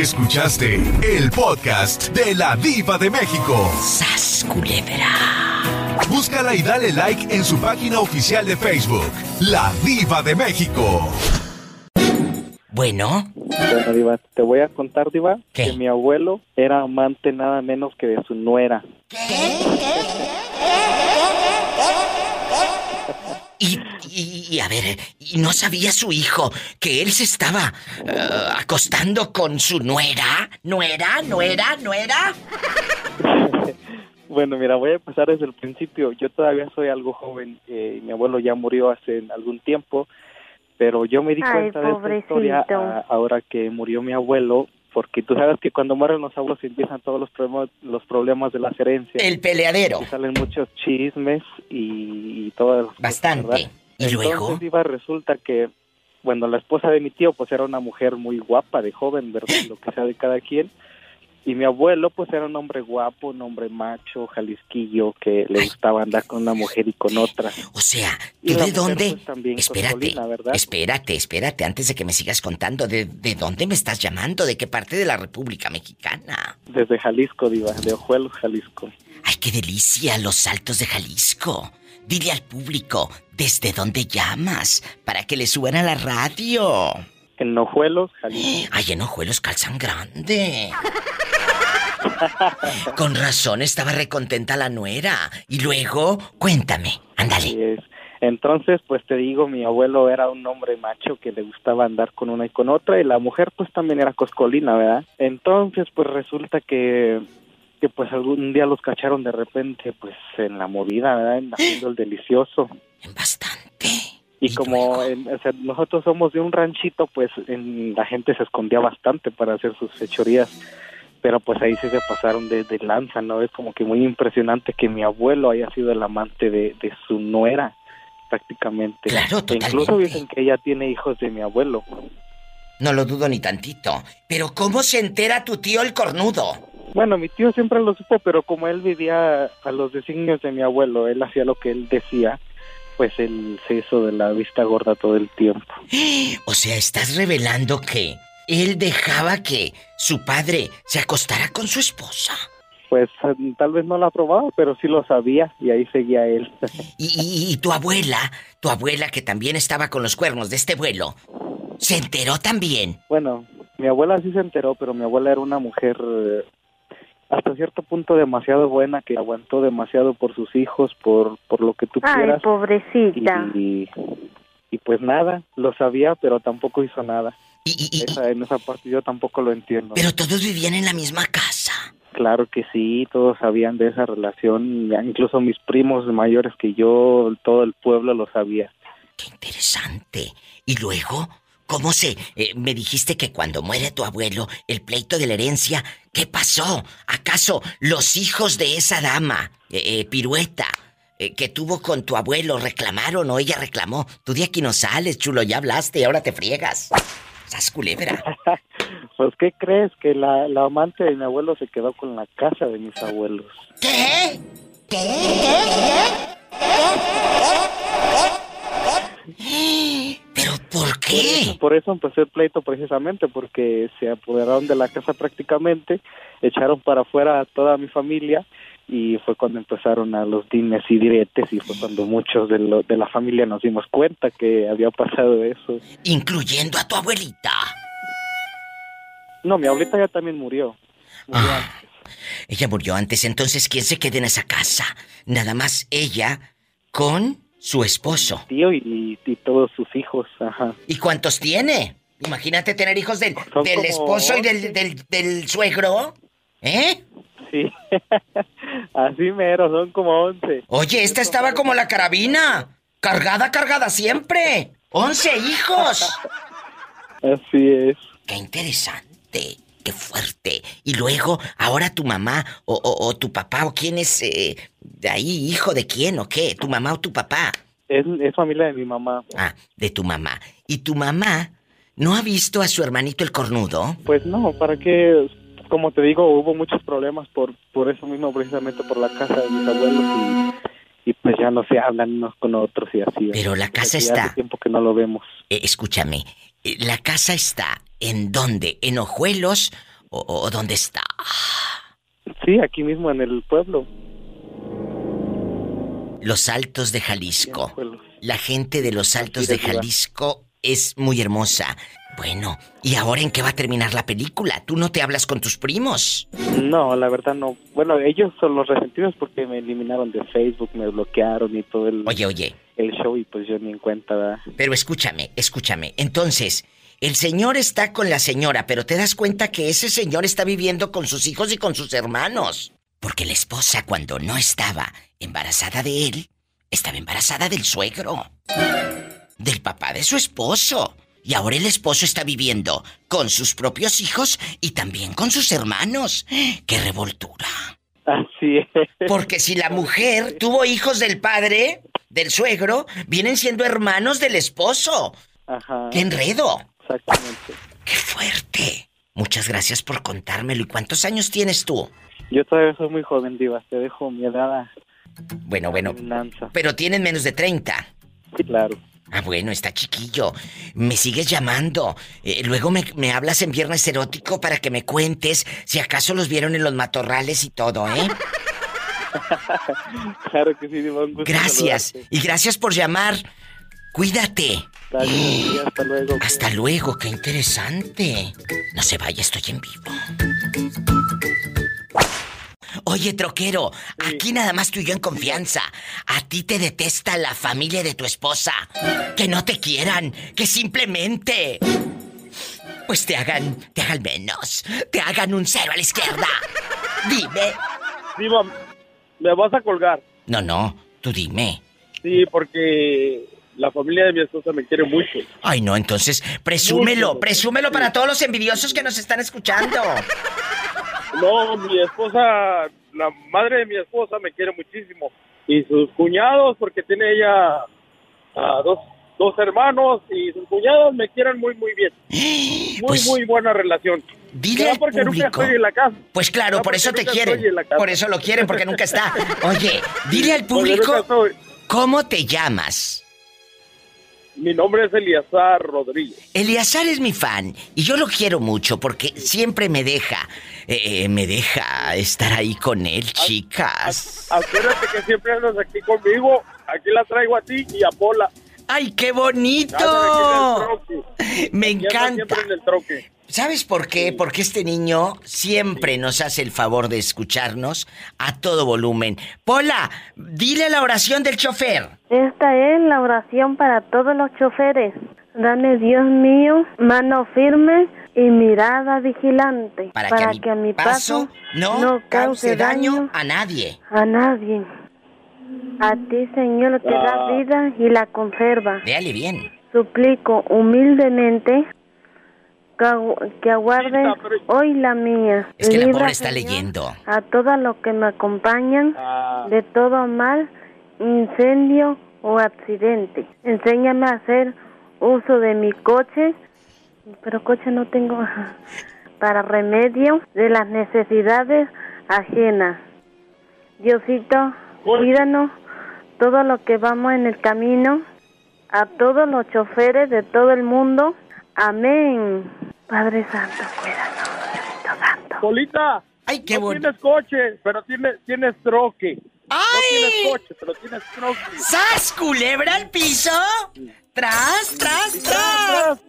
Escuchaste el podcast de la Diva de México. ¡Sas, culebra! Búscala y dale like en su página oficial de Facebook, La Diva de México. Bueno, Bueno, Diva, te voy a contar, Diva, ¿Qué? que mi abuelo era amante nada menos que de su nuera. y, y, y, a ver, ¿y no sabía su hijo que él se estaba eh, acostando con su nuera? ¿Nuera? ¿Nuera? ¿Nuera? Bueno, mira, voy a empezar desde el principio. Yo todavía soy algo joven. eh, mi abuelo ya murió hace algún tiempo, pero yo me di Ay, cuenta de esta historia pobrecito. a- ahora que murió mi abuelo, porque tú sabes que cuando mueren los abuelos empiezan todos los problemas, los problemas de las herencias. El peleadero. Y salen muchos chismes y, y todas las cosas, ¿Y luego? Entonces, Diva, resulta que, bueno, la esposa de mi tío, pues era una mujer muy guapa, de joven, ¿verdad? Lo que sea de cada quien. Y mi abuelo, pues era un hombre guapo, un hombre macho, jalisquillo, que le gustaba andar con una mujer y con otra. O sea, ¿tú de dónde? pues, espérate, espérate, espérate, antes de que me sigas contando, ¿de, ¿de dónde me estás llamando? ¿De qué parte de la República Mexicana? Desde Jalisco, Diva, de Ojuelos, Jalisco. ¡Ay, qué delicia! Los altos de Jalisco. Dile al público, ¿desde dónde llamas? Para que le suban a la radio. En Ojuelos, Jalisco. Ay, en Ojuelos calzan grande. Con razón estaba recontenta la nuera. Y luego, cuéntame, ándale. Entonces, pues te digo, mi abuelo era un hombre macho que le gustaba andar con una y con otra, y la mujer pues también era coscolina, ¿verdad? Entonces, pues resulta que, que pues algún día los cacharon de repente, pues en la movida, ¿verdad? En- Haciendo el delicioso. Bastante. Y como en- o sea, nosotros somos de un ranchito, pues en- la gente se escondía bastante para hacer sus fechorías. Pero pues ahí sí se pasaron de, de lanza, ¿no? Es como que muy impresionante que mi abuelo haya sido el amante de, de su nuera, prácticamente. Claro, E Incluso dicen que ella tiene hijos de mi abuelo. No lo dudo ni tantito. Pero ¿cómo se entera tu tío el cornudo? Bueno, mi tío siempre lo supo, pero como él vivía a los designios de mi abuelo, él hacía lo que él decía, pues él se hizo de la vista gorda todo el tiempo. O sea, estás revelando que él dejaba que su padre se acostara con su esposa. Pues eh, tal vez no lo aprobaba, pero sí lo sabía y ahí seguía él. Y, y- y tu abuela, tu abuela que también estaba con los cuernos de este vuelo, se enteró también. Bueno, mi abuela sí se enteró, pero mi abuela era una mujer eh, hasta cierto punto demasiado buena, que aguantó demasiado por sus hijos, por, por lo que tú Ay, quieras. pobrecita. Y, y pues nada, lo sabía, pero tampoco hizo nada. Y, y- y- Esa- en esa parte yo tampoco lo entiendo. pero todos vivían en la misma casa. Claro que sí, todos sabían de esa relación, ya incluso mis primos mayores que yo, todo el pueblo lo sabía. Qué interesante. Y luego, ¿cómo se... eh, me dijiste que cuando muere tu abuelo, el pleito de la herencia, ¿qué pasó? ¿Acaso los hijos de esa dama, eh, eh, pirueta, eh, que tuvo con tu abuelo, reclamaron o ella reclamó? Tú de aquí no sales, chulo, ya hablaste y ahora te friegas. Sas culebra. Pues, ¿qué crees? Que la, la amante de mi abuelo se quedó con la casa de mis abuelos. ¿Qué? ¿Pero por qué? Por eso empezó el pleito precisamente, porque se apoderaron de la casa prácticamente, echaron para afuera a toda mi familia y fue cuando empezaron a los dimes y diretes y fue cuando muchos de, lo- de la familia nos dimos cuenta que había pasado eso. Incluyendo a tu abuelita. No, mi abuelita ya también murió. Murió Ah, ella murió antes, entonces ¿quién se queda en esa casa? Nada más ella con su esposo. tío y, y todos sus hijos, ajá. ¿Y cuántos tiene? Imagínate tener hijos del, del esposo y del, del, del suegro. ¿Eh? Sí, así mero, son como once. Oye, esta estaba como la carabina. Cargada, cargada siempre. ¡Once hijos! Así es. ¡Qué interesante! ¡Qué fuerte! Y luego, ahora tu mamá o, o- o tu papá o quién es eh, de ahí, hijo de quién o qué, tu mamá o tu papá. Es, es familia de mi mamá. Ah, de tu mamá. ¿Y tu mamá no ha visto a su hermanito el cornudo? Pues no, ¿para qué? Como te digo, hubo muchos problemas por, por eso mismo, precisamente por la casa de mis abuelos y, y pues ya no se hablan unos con otros y así. Pero la casa está. Hace tiempo que no lo vemos. Eh, escúchame, eh, la casa está ¿En dónde? ¿En Ojuelos o, o dónde está? Sí, aquí mismo en el pueblo. Los Altos de Jalisco. La gente de los Altos de. Jalisco es muy hermosa. Bueno, ¿y ahora en qué va a terminar la película? ¿Tú no te hablas con tus primos? No, la verdad no. Bueno, ellos son los resentidos porque me eliminaron de Facebook, me bloquearon y todo el, Oye, oye, el show y pues yo ni en cuenta, ¿verdad? pero escúchame, escúchame. Entonces, el señor está con la señora, pero te das cuenta que ese señor está viviendo con sus hijos y con sus hermanos. Porque la esposa cuando no estaba embarazada de él, estaba embarazada del suegro. Del papá de su esposo. Y ahora el esposo está viviendo con sus propios hijos y también con sus hermanos. ¡Qué revoltura! Así es. Porque si la mujer tuvo hijos del padre, del suegro, vienen siendo hermanos del esposo. Ajá. ¡Qué enredo! Exactamente. ¡Qué fuerte! Muchas gracias por contármelo. ¿Y cuántos años tienes tú? Yo todavía soy muy joven, Diva. Te dejo mi edad a Bueno, bueno. Pero tienen menos de 30. Claro. Ah, bueno, está chiquillo. Me sigues llamando. Eh, luego me, me hablas en Viernes Erótico para que me cuentes si acaso los vieron en los matorrales y todo, ¿eh? Claro que sí, Diva. Gracias. saludarte. Y gracias por llamar. Cuídate. Hasta luego. Hasta luego, qué interesante. No se vaya, estoy en vivo. Oye, troquero, aquí nada más tú y yo en confianza. A ti te detesta la familia de tu esposa. Que no te quieran, que simplemente. Pues te hagan, te hagan menos. Te hagan un cero a la izquierda. Dime. Diva, me vas a colgar. No, no, tú dime. Sí, porque la familia de mi esposa me quiere mucho. Ay, no, entonces, presúmelo, presúmelo para todos los envidiosos que nos están escuchando. No, mi esposa, la madre de mi esposa me quiere muchísimo. Y sus cuñados, porque tiene ella ah, dos, dos hermanos, y sus cuñados me quieren muy, muy bien. Muy, Pues, muy buena relación. Dile al porque nunca público. estoy en la casa. Pues claro, por eso te nunca quieren. Por eso lo quieren, porque nunca está. Oye, dile al nunca público cómo te llamas. Mi nombre es Eliazar Rodríguez. Eleazar es mi fan y yo lo quiero mucho porque siempre me deja, eh, me deja estar ahí con él, chicas. Acuérdate que siempre andas aquí conmigo. Aquí la traigo a ti y a Pola. ¡Ay, qué bonito! Me encanta. ¿Sabes por qué? Porque este niño siempre nos hace el favor de escucharnos a todo volumen. Pola, dile la oración del chofer. Esta es la oración para todos los choferes. Dame, Dios mío, mano firme y mirada vigilante. Para, que, a mi paso, no, cause daño a nadie. a nadie. A ti, Señor, que da Ah. vida y la conserva. Véale bien. Suplico humildemente que, agu- que aguarde hoy la mía. Es que la Libra, pobre está Señor, leyendo. A todos los que me acompañan Ah, de todo mal, incendio o accidente. Enséñame a hacer uso de mi coche, pero coche no tengo, para remedio de las necesidades ajenas. Diosito, cuídanos todo lo que vamos en el camino, a todos los choferes de todo el mundo. Amén. Padre Santo, cuídanos, Diosito Santo. Polita. Ay, qué no bonito. tienes coche, pero tienes, tienes troque. No tienes ¡Ay! coche, pero tienes troque. ¡Sas, culebra al piso! ¡Tras, tras, tras!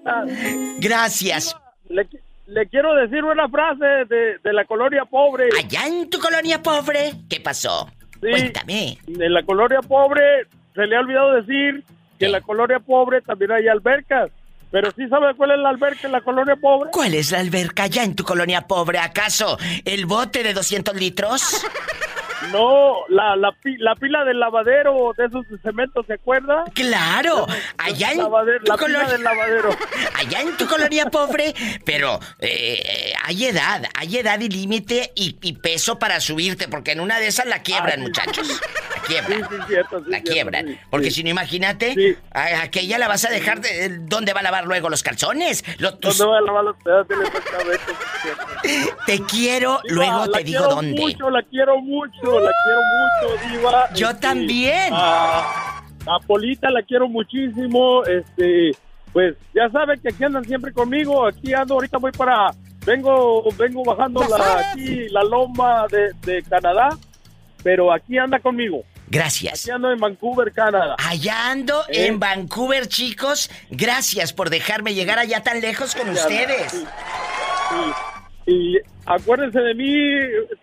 Gracias. Le, le quiero decir una frase de, de la colonia pobre. Allá en tu colonia pobre, ¿qué pasó? Sí. Cuéntame. En la colonia pobre se le ha olvidado decir que en la colonia pobre también hay albercas. Pero sí sabe cuál es la alberca en la colonia pobre. ¿Cuál es la alberca allá en tu colonia pobre? ¿Acaso el bote de 200 litros? No, la, la, la pila del lavadero de esos de cemento, ¿se acuerda? Claro, allá en Lavadero- tu la pila colonia... del lavadero. Allá en tu colonia pobre, pero eh, hay edad, hay edad y límite y, y peso para subirte, porque en una de esas la quiebran, sí. muchachos. La Sí, quiebran. sí, cierto, sí, La cierto, quiebran. sí, Porque sí. si no, imagínate, Sí. a aquella la vas a dejar de. ¿Dónde va a lavar luego los calzones? Lo- tus- ¿Dónde va a lavar los sí, cierto. te quiero, luego la te digo quiero dónde. Mucho, la quiero mucho, la quiero mucho, Diva. Yo Este, también. A, a Polita la quiero muchísimo, este, pues ya saben que aquí andan siempre conmigo. Aquí ando, ahorita voy para, vengo, vengo bajando la, aquí, la loma de, de Canadá, pero aquí anda conmigo. Gracias. Aquí ando en Vancouver, Canadá. Allá ando ¿Eh? en Vancouver, chicos. Gracias por dejarme llegar allá tan lejos con ustedes. Sí, sí. Y acuérdense de mí,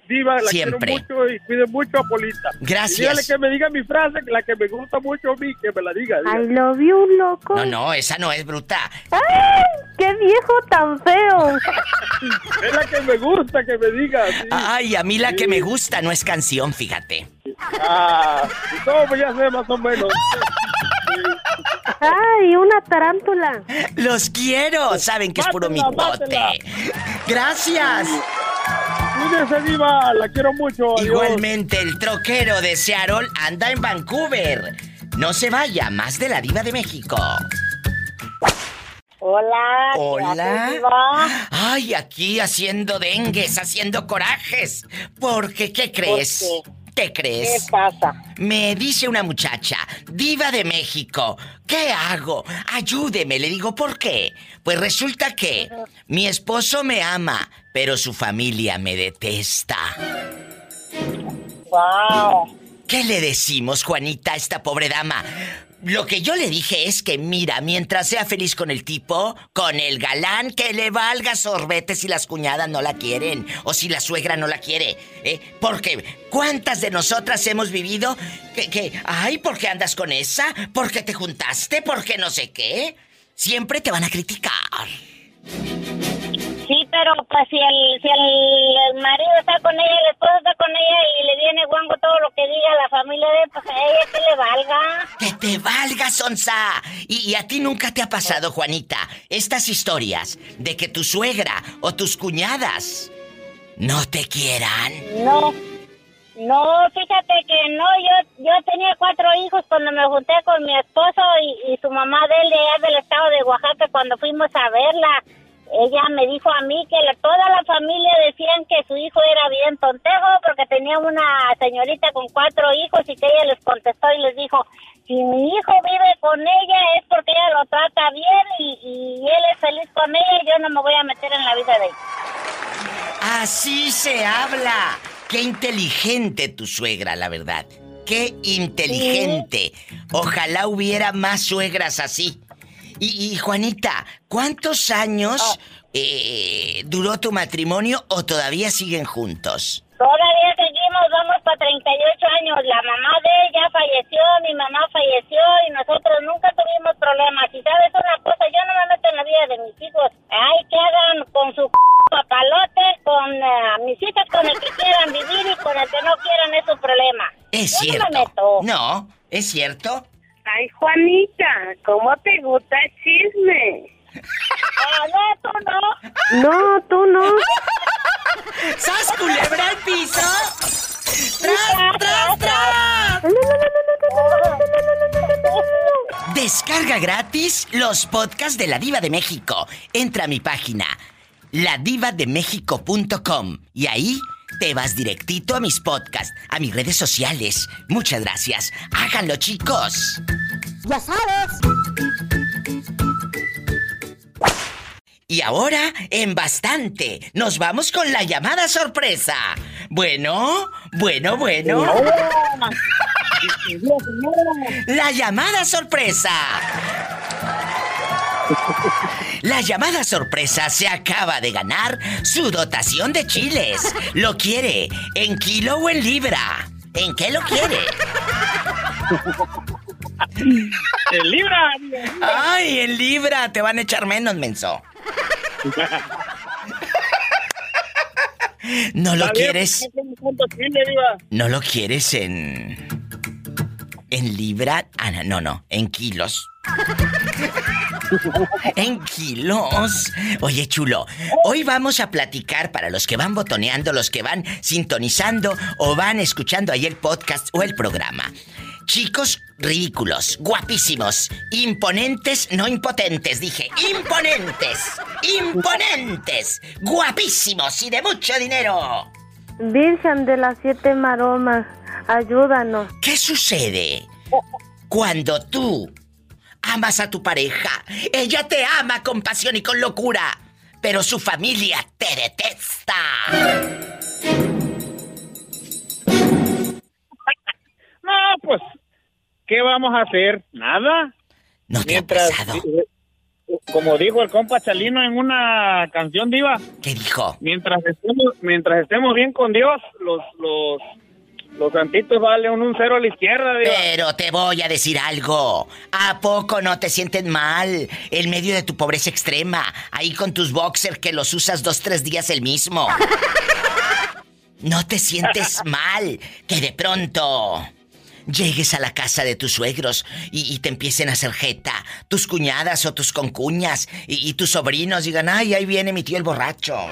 Diva, la Siempre. quiero mucho y cuiden mucho a Polita. Gracias. Y dígale que me diga mi frase, la que me gusta mucho a mí, que me la diga. I dígale. love you, loco. No, no, esa no es bruta. ¡Ay! ¡Qué viejo tan feo! Es la que me gusta que me diga. sí. Ay, a mí la que Sí. me gusta no es canción, fíjate. Ah, no, pues ya sé más o menos. ¡Ay, una tarántula! Los quiero. Saben que es puro mitote. Gracias. Cuídese, Diva, la quiero mucho. adiós. Igualmente, el troquero de Seattle anda en Vancouver. No se vaya, más de la diva de México. Hola. ¿qué Hola. haces, Diva? Ay, aquí haciendo dengues, haciendo corajes. Porque, ¿qué crees? ¿Qué crees? pasa? Me dice una muchacha, diva de México, ¿qué hago? Ayúdeme, le digo, ¿por qué? Pues resulta que mi esposo me ama, pero su familia me detesta. Wow. ¿Qué le decimos, Juanita, a esta pobre dama? Lo que yo le dije es que, mira, mientras sea feliz con el tipo, con el galán, que le valga sorbete si las cuñadas no la quieren o si la suegra no la quiere. ¿eh? Porque, ¿cuántas de nosotras hemos vivido que, que, ay, ¿por qué andas con esa? ¿Por qué te juntaste? ¿Por qué no sé qué? Siempre te van a criticar. Sí, pero pues si el, si el, el marido está con ella, el esposo está con ella y le viene guango todo lo que diga la familia de él, pues a ella que le valga. ¡Que te valga, Sonsa! Y, y a ti nunca te ha pasado, Juanita, estas historias de que tu suegra o tus cuñadas no te quieran. No. No, fíjate que no, yo yo tenía cuatro hijos cuando me junté con mi esposo y, y su mamá de él de allá del estado de Oaxaca cuando fuimos a verla. Ella me dijo a mí que la- toda la familia decían que su hijo era bien tontejo porque tenía una señorita con cuatro hijos y que ella les contestó y les dijo, si mi hijo vive con ella es porque ella lo trata bien y, y él es feliz con ella y yo no me voy a meter en la vida de ella. Así se habla. Qué inteligente tu suegra, la verdad. Qué inteligente. Ojalá hubiera más suegras así. Y, y, Juanita, ¿cuántos años eh, duró tu matrimonio o todavía siguen juntos? Todavía seguimos, vamos para 38 años. La mamá de ella falleció, mi mamá falleció y nosotros nunca tuvimos problemas. Y sabes una cosa, yo no me meto en la vida de mis hijos. Ay, que hagan con su papalote, con eh, mis hijas con el que quieran vivir y con el que no quieran es su problema. Es yo cierto. no me meto. No, es cierto. Ay, Juanita, ¿cómo te gusta el chisme? Ah, no, tú no. No, tú no. ¿Sas culebra al piso? ¡Tras, tras, tras! Descarga gratis los podcasts de La Diva de México. Entra a mi página, ladivademexico.com y ahí te vas directito a mis podcasts, a mis redes sociales. Muchas gracias. Háganlo, chicos. Ya sabes. Y ahora, en bastante, nos vamos con la llamada sorpresa. Bueno, bueno, bueno. La llamada sorpresa. La llamada sorpresa se acaba de ganar su dotación de chiles. ¿Lo quiere en kilo o en libra? ¿En qué lo quiere? ¡En libra! Ay, en libra te van a echar menos, menso. ¿No lo quieres? no tengo tanto chile, Diva. ¿No lo quieres en. en libra? Ah, no, no, en kilos. En kilos. Oye, chulo, hoy vamos a platicar para los que van botoneando, los que van sintonizando o van escuchando ahí el podcast o el programa. Chicos ridículos, guapísimos, imponentes, no impotentes, dije, imponentes, imponentes, guapísimos y de mucho dinero. Virgen de las siete maromas, ayúdanos. ¿Qué sucede cuando tú amas a tu pareja. Ella te ama con pasión y con locura. Pero su familia te detesta. No, pues, ¿qué vamos a hacer? Nada. No te Mientras, ha pasado. eh, como dijo el compa Chalino en una canción diva, ¿Qué dijo? mientras estemos, mientras estemos bien con Dios, los, los, los santitos valen un cero a la izquierda, diva. Pero te voy a decir algo. ¿A poco no te sientes mal en medio de tu pobreza extrema? Ahí con tus boxers que los usas dos, tres días el mismo. ¿No te sientes mal que de pronto llegues a la casa de tus suegros y, y te empiecen a hacer jeta? Tus cuñadas o tus concuñas y, y tus sobrinos digan, ay, ahí viene mi tío el borracho.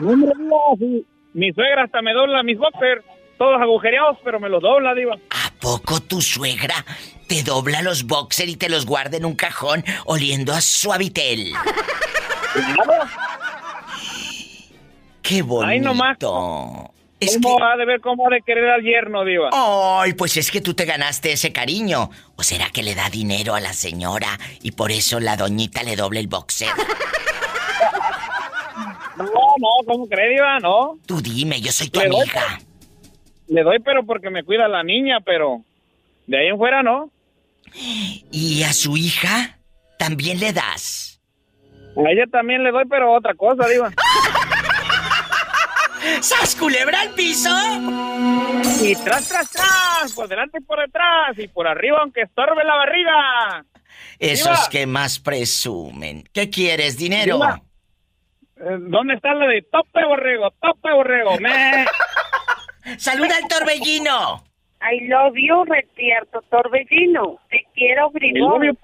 No, hombre. Mi suegra hasta me dobla mis boxers, todos agujereados, pero me los dobla, diva. ¿A poco tu suegra te dobla los boxers y te los guarda en un cajón oliendo a suavitel? ¡Qué bonito! Ay, nomás. Es ¿Cómo que... ha de ver cómo ha de querer al yerno, diva? Ay, pues es que tú te ganaste ese cariño. ¿O será que le da dinero a la señora y por eso la doñita le doble el boxer? No, ¿cómo cree, diva? No. Tú dime, yo soy tu Le doy, amiga. Le doy, pero porque me cuida la niña, pero de ahí en fuera no. ¿Y a su hija? ¿También le das? A ella también le doy, pero otra cosa, diva. ¡Sas culebra al piso! Y tras, tras, tras, por delante y por detrás, y por arriba aunque estorbe la barriga. Esos Diva. que más presumen. ¿Qué quieres, dinero? Diva. Eh, ¿Dónde está la de tope borrego? Tope borrego, me. ¡Saluda al torbellino! I love you, Retierto Torbellino. Te quiero, bribón.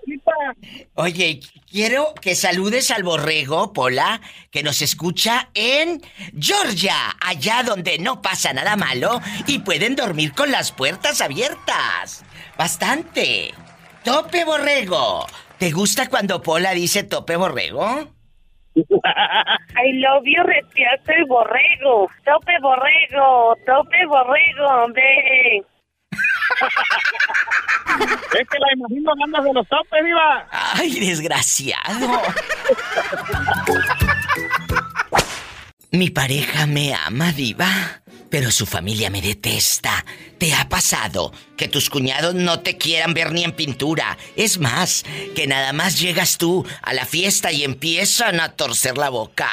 Oye, quiero que saludes al borrego, Pola, que nos escucha en Georgia, allá donde no pasa nada malo y pueden dormir con las puertas abiertas. Bastante. Tope borrego. ¿Te gusta cuando Pola dice tope borrego? I love you, Retierto y borrego. Tope borrego, tope borrego, ve. Es que la imagino ganas de los topes, diva. ¡Ay, desgraciado! Mi pareja me ama, diva, pero su familia me detesta. ¿Te ha pasado que tus cuñados no te quieran ver ni en pintura? Es más, que nada más llegas tú a la fiesta y empiezan a torcer la boca.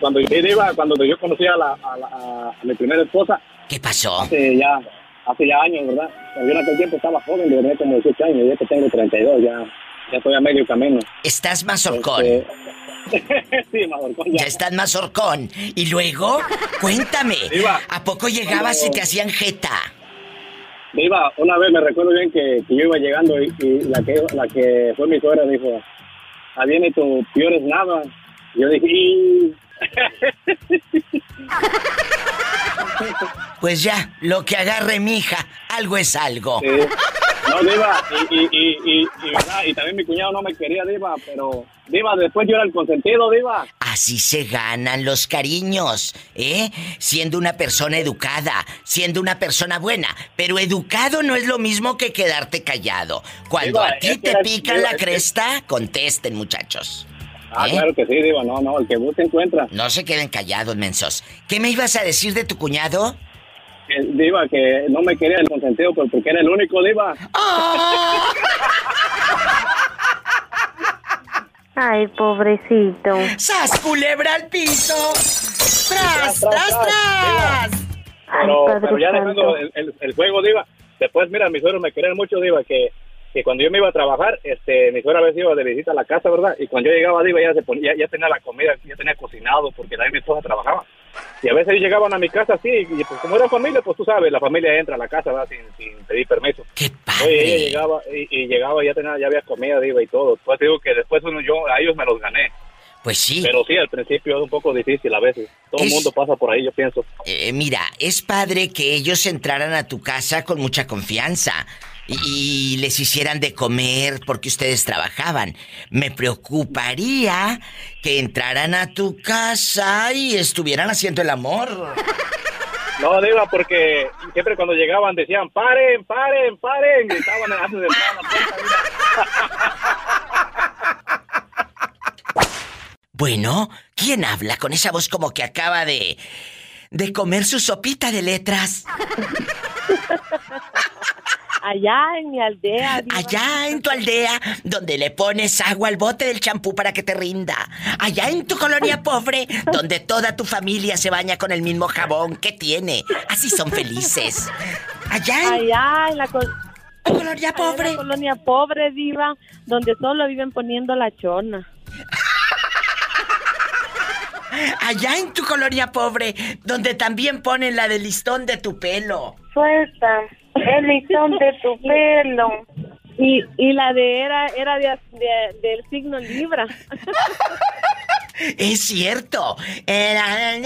Cuando yo iba, cuando yo conocí a, la, a, la- a mi primera esposa, ¿Qué pasó? hace ya, hace ya años, ¿verdad? Yo en aquel tiempo estaba joven, de verdad, como 18 años, ya que tengo 32, ya, ya estoy a medio camino. Estás más horcón. Este, sí, ya. Ya estás más horcón. Y luego, cuéntame, Diva. ¿a poco llegabas y te hacían jeta? Iba, una vez me recuerdo bien que, que yo iba llegando y, y la, que, la que fue mi suegra dijo, ah, viene tu peor es nada. Yo dije, "Y". Pues ya, lo que agarre mi hija, algo es algo. Sí. No, Diva, y, y, y, y, y, ¿verdad? y también mi cuñado no me quería, Diva, pero Diva, después yo era el consentido, Diva. Así se ganan los cariños, ¿eh? Siendo una persona educada, siendo una persona buena. Pero educado no es lo mismo que quedarte callado. Cuando a ti te pican la cresta, contesten, muchachos. Ah, ¿Eh? claro que sí, Diva, no, no, el que busca encuentra. No se queden callados, mensos. ¿Qué me ibas a decir de tu cuñado? Diva, que no me quería el consentido, pero porque era el único, Diva. ¡Ah! Ay, pobrecito. ¡Sas, culebra al piso! ¡Tras, Tras, tras, tras, tras! Ay, Pero, Padre pero ya dejando Santo. el, el, el juego, Diva. Después, mira, mis suegros me querían mucho, Diva, que, que cuando yo me iba a trabajar, este, mi suegra a veces iba de visita a la casa, ¿verdad? Y cuando yo llegaba, Diva, ya, se ponía, ya, ya tenía la comida, ya tenía cocinado, porque también mi esposa trabajaba. Y a veces ellos llegaban a mi casa así, y pues como era familia, pues tú sabes, la familia entra a la casa, ¿verdad? Sin, sin pedir permiso. ¡Qué Oye, ella padre! llegaba y, y llegaba ya tenía ya había comida diva y todo. Pues digo que después uno yo a ellos me los gané. Pues sí. Pero sí, al principio es un poco difícil a veces. Todo Es- el mundo pasa por ahí, yo pienso. Eh, mira, es padre que ellos entraran a tu casa con mucha confianza y, y les hicieran de comer porque ustedes trabajaban. Me preocuparía que entraran a tu casa y estuvieran haciendo el amor. No, Diva, porque siempre cuando llegaban decían, paren, paren, paren. Gritaban antes de entrar a la puerta. Bueno, ¿quién habla con esa voz como que acaba de... de comer su sopita de letras? Allá en mi aldea. Allá en tu aldea, donde le pones agua al bote del champú para que te rinda. Allá en tu colonia pobre, donde toda tu familia se baña con el mismo jabón que tiene. Así son felices. Allá en... Allá en la... colonia pobre. En la colonia pobre, diva, donde solo viven poniendo la chona. Allá en tu colonia pobre, donde también ponen la del listón de tu pelo. Suelta el listón de tu pelo. Y, y la de era, era de, de- del signo Libra. Es cierto. Era...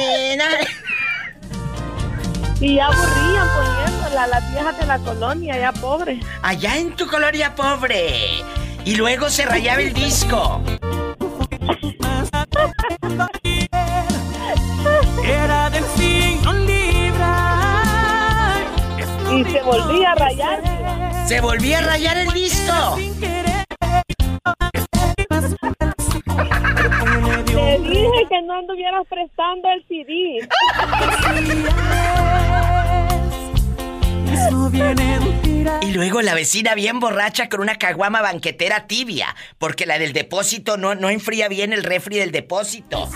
Y ya aburrían poniéndola las viejas de la colonia, ya pobre. Allá en tu colonia pobre. Y luego se rayaba el disco. Volvía a rayar. Se volvía a rayar el disco. Te dije que no anduvieras prestando el CD. Y luego la vecina bien borracha con una caguama banquetera tibia, porque la del depósito no, no enfría bien el refri del depósito.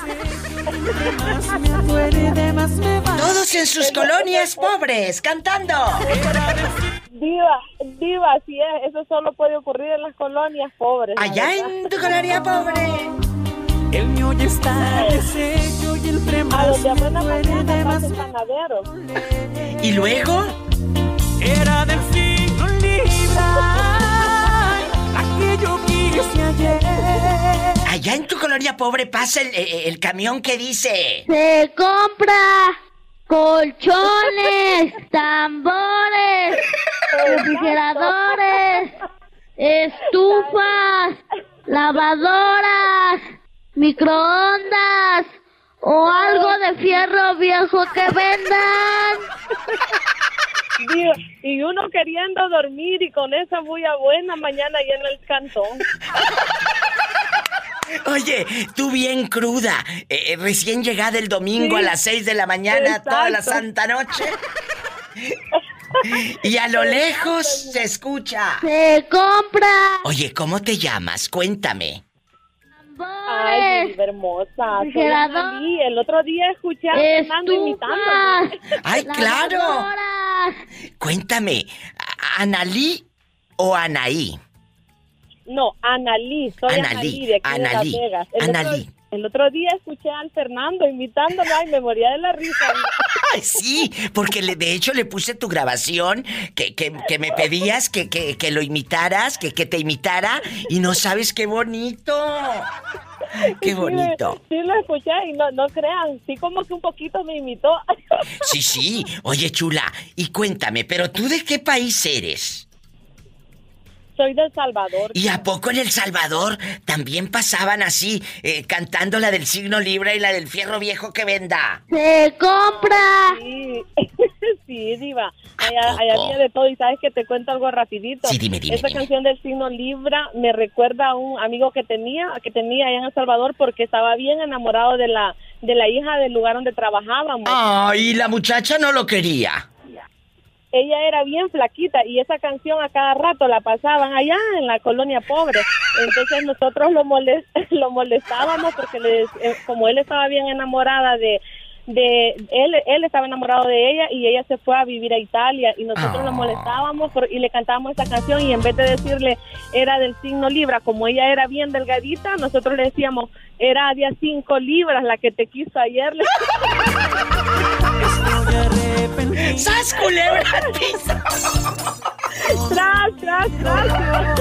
Todos en sus colonias pobres, cantando. Diva, diva, así es. Eso solo puede ocurrir en las colonias pobres. Allá en tu colonia pobre. El mío ya está deshecho y A más donde me duele más. el panadero. Y luego, Era del signo Libra. La que yo quise ayer. allá en tu colonia pobre pasa el, el- el camión que dice... Se compra colchones, tambores, refrigeradores, estufas, lavadoras, microondas o algo de fierro viejo que vendan. Y uno queriendo dormir y con esa bulla buena mañana llena el cantón. Oye, tú bien cruda, eh, eh, recién llegada el domingo Sí. a las 6 de la mañana, toda la santa noche. Y a lo lejos se escucha. Se compra Oye, ¿cómo te llamas? Cuéntame. Ay, Diva hermosa. Analí. El otro día escuché a Fernando imitándome. ¡Ay, claro! Cuéntame, ¿a- ¿Analí o Anaí? No, Analí, soy Analí, Analí, de aquí Analí, de Las Vegas. El Analí. Otro, el otro día escuché al Fernando imitándolo y me moría de la risa. Ay, sí, porque le- de hecho le puse tu grabación que, que- que me pedías que, que- que lo imitaras, que, que te imitara, y no sabes qué bonito. Qué Sí, bonito. Sí, lo escuché y no, no crean, sí como que un poquito me imitó. Sí, sí. Oye, chula, y cuéntame, ¿pero tú de qué país eres? Soy del Salvador. ¿Y a poco en El Salvador también pasaban así, eh, cantando la del signo libre y la del fierro viejo que venda? Se compra. Sí, sí, diva. Allá, allá había de todo y sabes que te cuento algo rapidito. Sí, dime, dime, Esa dime. canción del signo Libra me recuerda a un amigo que tenía, que tenía allá en El Salvador porque estaba bien enamorado de la de la hija del lugar donde trabajábamos. Ay, la muchacha no lo quería. Ella era bien flaquita y esa canción a cada rato la pasaban allá en la colonia pobre. Entonces nosotros lo, molest- lo molestábamos porque le dec- eh, como él estaba bien enamorada de de él él estaba enamorado de ella y ella se fue a vivir a Italia y nosotros lo molestábamos por- y le cantábamos esa canción y en vez de decirle era del signo Libra como ella era bien delgadita nosotros le decíamos era de a cinco libras la que te quiso ayer Le- ¡Sas, culebra al piso! tras tras tras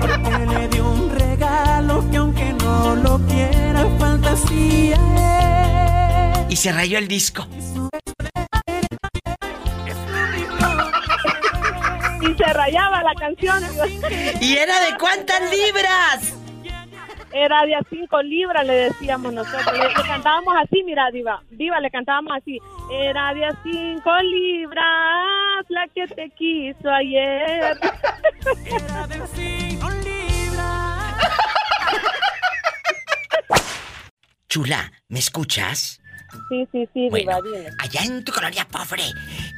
Porque le dio un regalo que aunque no lo quiera, fantasía es. Y se rayó el disco. y se rayaba la canción ¿Y era de cuántas libras? Era de a cinco libras, le decíamos nosotros. Le, le cantábamos así, mira, Diva. Diva, le cantábamos así. Era de a cinco libras la que te quiso ayer. Era de cinco libras. Chula, ¿me escuchas? Sí, sí, sí, Bueno, Diva, allá en tu colonia pobre,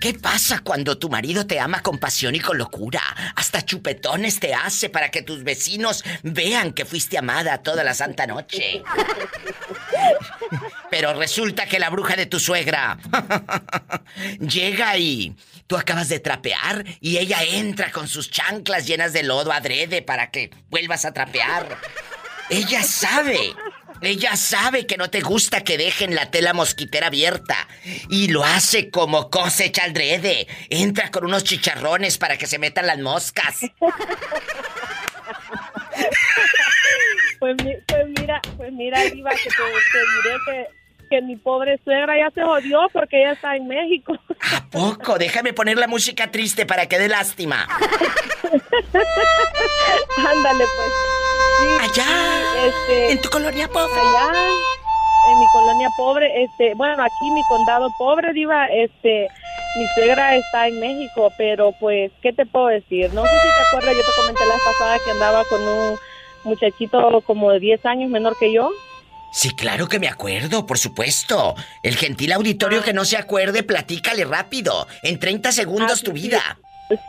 ¿qué pasa cuando tu marido te ama con pasión y con locura? Hasta chupetones te hace para que tus vecinos vean que fuiste amada toda la santa noche. Pero resulta que la bruja de tu suegra llega y tú acabas de trapear y ella entra con sus chanclas llenas de lodo adrede para que vuelvas a trapear. Ella sabe. Ella sabe que no te gusta que dejen la tela mosquitera abierta. Y lo hace como cosecha adrede. Entra con unos chicharrones para que se metan las moscas. Pues, pues mira, pues mira, Diva, que te, te diré que, que mi pobre suegra ya se jodió porque ella está en México. ¿A poco? Déjame poner la música triste para que dé lástima. Ándale, pues. Sí, Allá, este, en tu colonia pobre. Allá, en mi colonia pobre, este, bueno, aquí mi condado pobre, Diva, este, mi suegra está en México, pero pues, ¿qué te puedo decir? No sé si te acuerdas, yo te comenté la pasada que andaba con un muchachito como de 10 años menor que yo. Sí, claro que me acuerdo, por supuesto. El gentil auditorio que no se acuerde, platícale rápido. En 30 segundos tu vida.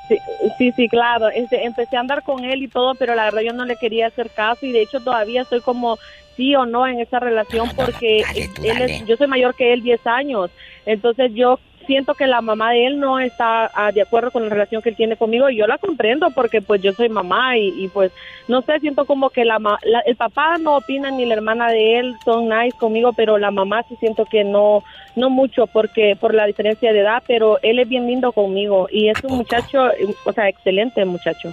Sí, sí, sí, claro. Este, empecé a andar con él y todo, pero la verdad yo no le quería hacer caso y de hecho todavía estoy como sí o no en esa relación porque tú él dale. es, yo soy mayor que él 10 años. Entonces yo siento que la mamá de él no está ah, de acuerdo con la relación que él tiene conmigo y yo la comprendo porque pues yo soy mamá y, y, pues no sé, siento como que la, la- el papá no opina ni la hermana de él son nice conmigo, pero la mamá sí siento que no no mucho porque por la diferencia de edad, pero él es bien lindo conmigo y es un muchacho, o sea, excelente muchacho.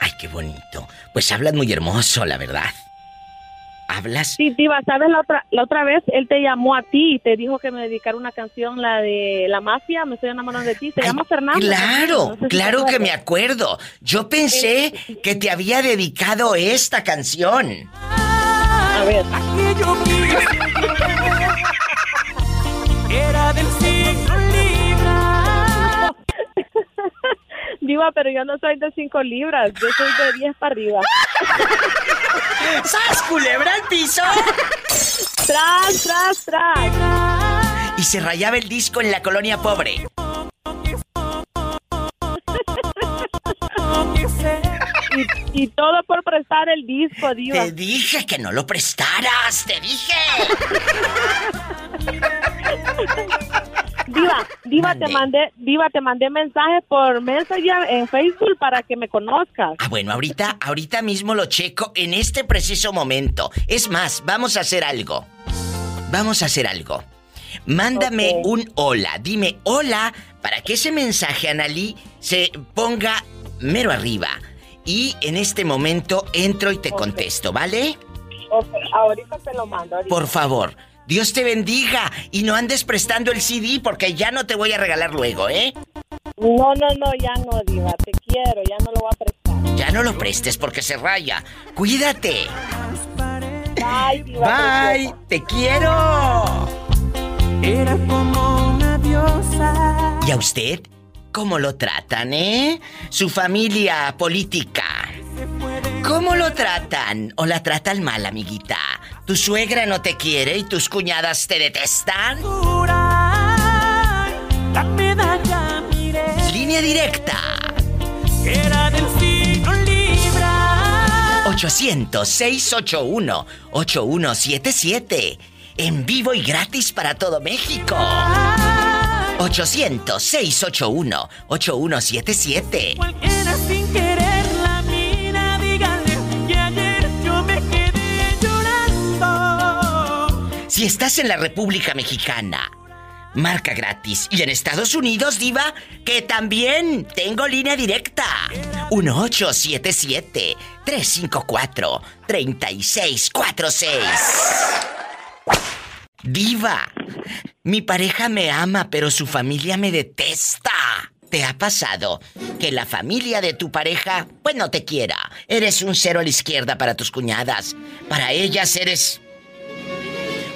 Ay, qué bonito. Pues hablas muy hermoso, la verdad. ¿Hablas? Sí, Diva, ¿sabes? La otra, la otra vez él te llamó a ti y te dijo que me dedicara una canción, la de La Mafia, me estoy enamorando de ti. Se llama Fernando. Claro, No sé si te claro que me acuerdo. Yo pensé que te había dedicado esta canción. A ver. Era del Diva, pero yo no soy de 5 libras, yo soy de 10 para arriba. ¡Sas, culebra al piso! ¡Tras, tras, tras! Y se rayaba el disco en la colonia pobre. Y, y todo por prestar el disco, Diva. Te dije que no lo prestaras, te dije. Diva, Diva, te mandé, Diva, te mandé mensajes por Messenger en Facebook para que me conozcas. Ah, bueno, ahorita, ahorita mismo lo checo en este preciso momento. Es más, vamos a hacer algo. Vamos a hacer algo. Mándame un hola. Dime hola para que ese mensaje, Analí, se ponga mero arriba. Y en este momento entro y te contesto, ¿vale? Ahorita te lo mando. ahorita. Por favor. Dios te bendiga y no andes prestando el CD porque ya no te voy a regalar luego, ¿eh? No, no, no, ya no, Diva, te quiero, ya no lo voy a prestar. Ya no lo prestes porque se raya. Cuídate. Bye, Diva. Bye. Te quiero. Era como una diosa. ¿Y a usted? ¿Cómo lo tratan, eh? Su familia política. ¿Cómo lo tratan? ¿O la tratan mal, amiguita? ¿Tu suegra no te quiere y tus cuñadas te detestan? Línea directa. Era del cinco libras. 800-681-8177. En vivo y gratis para todo México. 800-681-8177. Era sin querer la mina, dígale que ayer yo me quedé llorando. Si estás en la República Mexicana, marca gratis. Y en Estados Unidos, Diva, que también tengo línea directa. 1877-354-3646. Diva, mi pareja me ama, pero su familia me detesta. ¿Te ha pasado que la familia de tu pareja, pues no te quiera? Eres un cero a la izquierda para tus cuñadas. Para ellas eres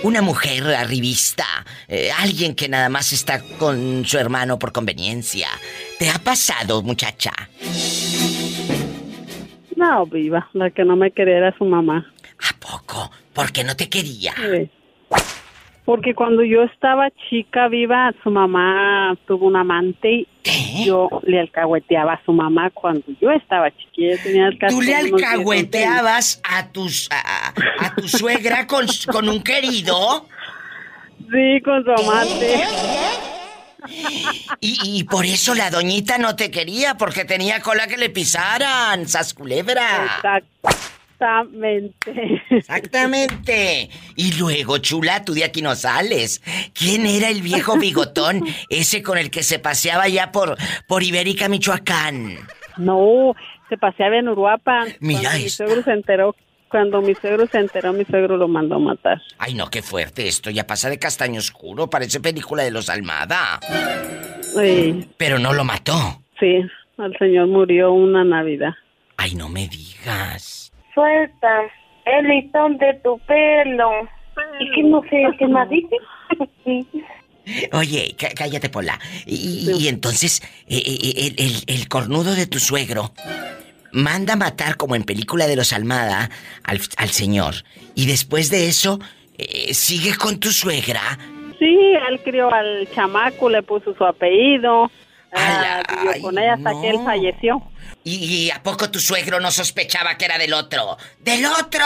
una mujer arribista, eh, alguien que nada más está con su hermano por conveniencia. ¿Te ha pasado, muchacha? No, viva, la que no me quería era su mamá. ¿A poco? ¿Por qué no te quería? Sí. Porque cuando yo estaba chica viva, su mamá tuvo un amante y yo le alcahueteaba a su mamá cuando yo estaba chiquilla. Tenía ¿Tú le unos 10, alcahueteabas a, tus, a, a tu suegra con, con un querido? Sí, con su amante. Y, y por eso la doñita no te quería, porque tenía cola que le pisaran, sas culebra. Exactamente. Exactamente. Y luego, chula, tú de aquí no sales. ¿Quién era el viejo bigotón, ese con el que se paseaba ya por, por Ibérica, Michoacán? No, se paseaba en Uruapan. Mira Cuando mi suegro se enteró, cuando mi suegro se enteró, mi suegro lo mandó a matar. Ay, no, qué fuerte esto. Ya pasa de castaño oscuro. Parece película de los Almada. Sí, Pero no lo mató. sí, el señor murió una Navidad. Ay, no me digas. Suelta el listón de tu pelo. Es que no sé qué más dice. Oye, cá- cállate, Pola. Y, y entonces, eh, eh, el, el- el cornudo de tu suegro manda matar, como en película de los Almada, al, al señor. Y después de eso, eh, sigue con tu suegra. Sí, él crió al chamaco, le puso su apellido. Ah, vivió con ella hasta que él falleció. ¿Y, y a poco tu suegro no sospechaba que era del otro? ¡Del otro!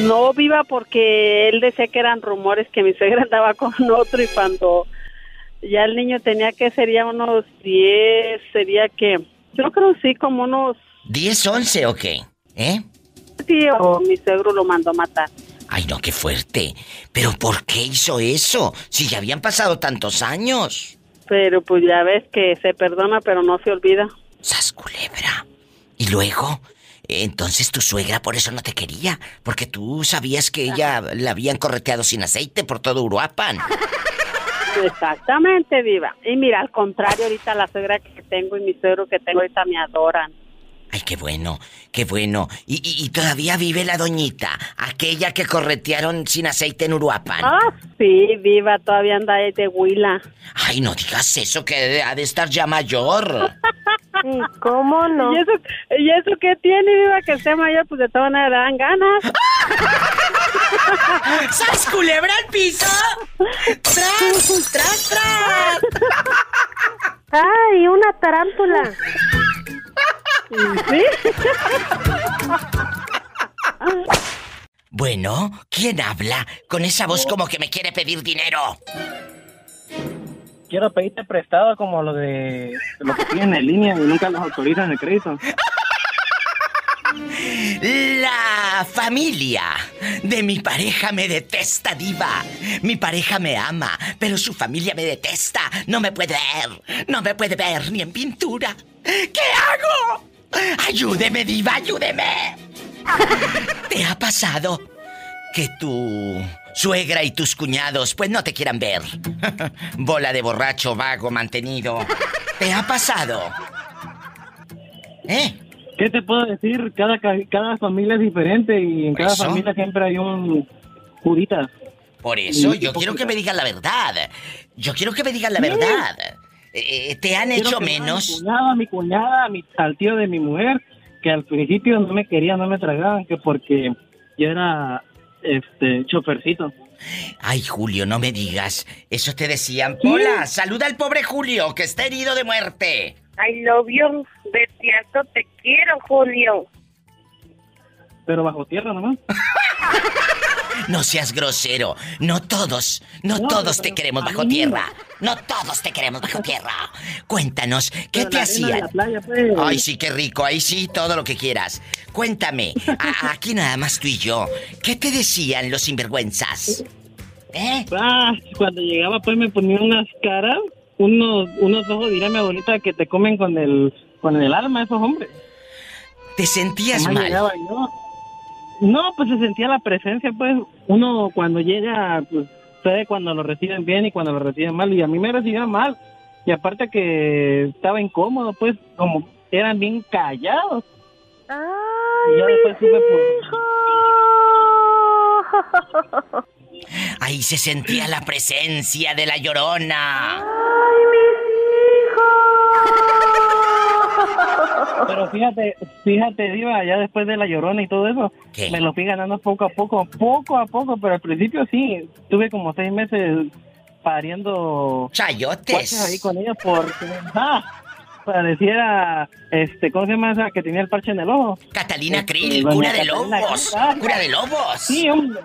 No viva porque él decía que eran rumores que mi suegra andaba con otro y cuando ya el niño tenía que sería unos 10, sería que, yo creo sí, como unos ¿10, 11 o qué? ¿Eh? sí, o mi suegro lo mandó a matar. Ay, no, qué fuerte. ¿Pero por qué hizo eso? Si ya habían pasado tantos años. Pero pues ya ves que se perdona pero no se olvida. ¡Sas culebra! Y luego, entonces tu suegra por eso no te quería, porque tú sabías que ella la habían correteado sin aceite por todo Uruapan. Exactamente, viva. Y mira, al contrario, ahorita la suegra que tengo y mi suegro que tengo ahorita me adoran. Ay, qué bueno, qué bueno. Y, y- y todavía vive la doñita, aquella que corretearon sin aceite en Uruapan. Ah, sí, viva, todavía anda de huila. Ay, no digas eso, que ha de estar ya mayor. ¿Cómo no? ¿Y eso, ¿Y eso qué tiene, viva, que esté mayor? Pues de todas maneras dan ganas. ¡Sas culebra al piso! ¡Tras, tras, tras! ¡Ay, una tarántula! ¿Sí? Bueno, ¿quién habla con esa voz como que me quiere pedir dinero? Quiero pedirte prestado como lo de lo que tienen en línea y nunca los autorizan el crédito. La familia de mi pareja me detesta, diva. Mi pareja me ama, pero su familia me detesta. No me puede ver, no me puede ver ni en pintura. ¿Qué hago? Ayúdeme, diva, ayúdeme. ¿Te ha pasado que tu suegra y tus cuñados pues no te quieran ver? Bola de borracho, vago, mantenido. ¿Te ha pasado? ¿Eh? ¿Qué te puedo decir? Cada, ca- cada familia es diferente y en cada Eso. familia siempre hay un judita. Por eso, yo quiero que me digan la verdad. Yo quiero que me digan la Sí. verdad. Eh, ¿Te han Quiero hecho menos? A mi cuñada, a mi cuñada, al tío de mi mujer, que al principio no me querían, no me tragaban, que porque yo era este chofercito. Ay, Julio, no me digas. Eso te decían. Hola, saluda al pobre Julio, que está herido de muerte. I love you. De cierto te quiero, Julio. Pero bajo tierra nomás. No seas grosero. No todos, no, No, todos te queremos bajo tierra. No todos te queremos bajo tierra. Cuéntanos, ¿qué Pero te hacían? la playa, pues. Ay, sí, qué rico. Ahí sí, todo lo que quieras. Cuéntame, a- aquí nada más tú y yo. ¿Qué te decían los sinvergüenzas? ¿Eh? Ah, cuando llegaba pues me ponía unas caras, unos, unos ojos, diría mi abuelita, que te comen con el, con el alma esos hombres. ¿Te sentías mal? no. Pues se sentía la presencia, pues uno cuando llega, pues sabe cuando lo reciben bien y cuando lo reciben mal, y a mí me recibían mal. Y aparte que estaba incómodo, pues como eran bien callados. Ay, Y ya después supe por... Ahí se sentía la presencia de la llorona. Ay, Pero fíjate, fíjate, Diva, ya después de la llorona y todo eso, me lo fui ganando poco a poco, poco a poco, pero al principio sí, tuve como seis meses pariendo chayotes. ahí con ellos porque ah, pareciera este cómo se llama esa que tenía el parche en el ojo Catalina Este, Krill, cura de Catalina lobos, Krill, ah, cura de lobos. sí hombre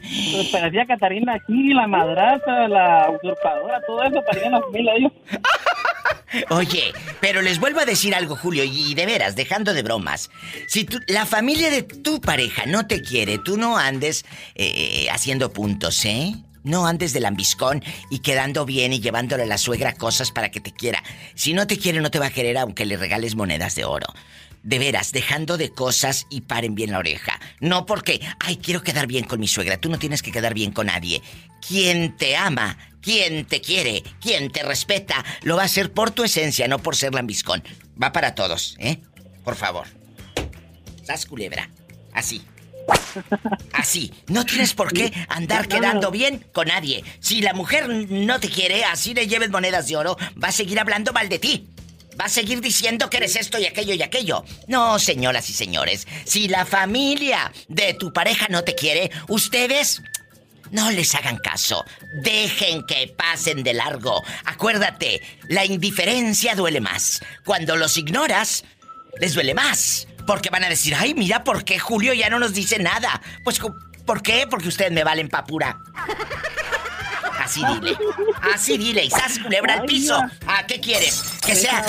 Pues parecía Catarina aquí, la madraza, la usurpadora, todo eso parecía la familia de. Oye, pero les vuelvo a decir algo, Julio, y de veras, dejando de bromas. Si tú- la familia de tu pareja no te quiere, tú no andes eh, haciendo puntos, ¿eh? No andes de lambiscón y quedando bien y llevándole a la suegra cosas para que te quiera. Si no te quiere, no te va a querer aunque le regales monedas de oro. De veras, dejando de cosas y paren bien la oreja. No porque, ay, quiero quedar bien con mi suegra. Tú no tienes que quedar bien con nadie. Quien te ama, quien te quiere, quien te respeta, lo va a hacer por tu esencia, no por ser lambiscón. Va para todos, ¿eh? Por favor. Sas culebra. Así. Así. No tienes por qué andar quedando bien con nadie. Si la mujer no te quiere, así le lleves monedas de oro, va a seguir hablando mal de ti. Va a seguir diciendo que eres esto y aquello y aquello. No, señoras y señores. Si la familia de tu pareja no te quiere, ustedes no les hagan caso. Dejen que pasen de largo. Acuérdate, la indiferencia duele más. Cuando los ignoras, les duele más. Porque van a decir, ay, mira, ¿por qué Julio ya no nos dice nada? Pues, ¿por qué? Porque ustedes me valen papura. Así dile. Así dile. Y sas culebra al piso. ¿A qué quieres? Que sea.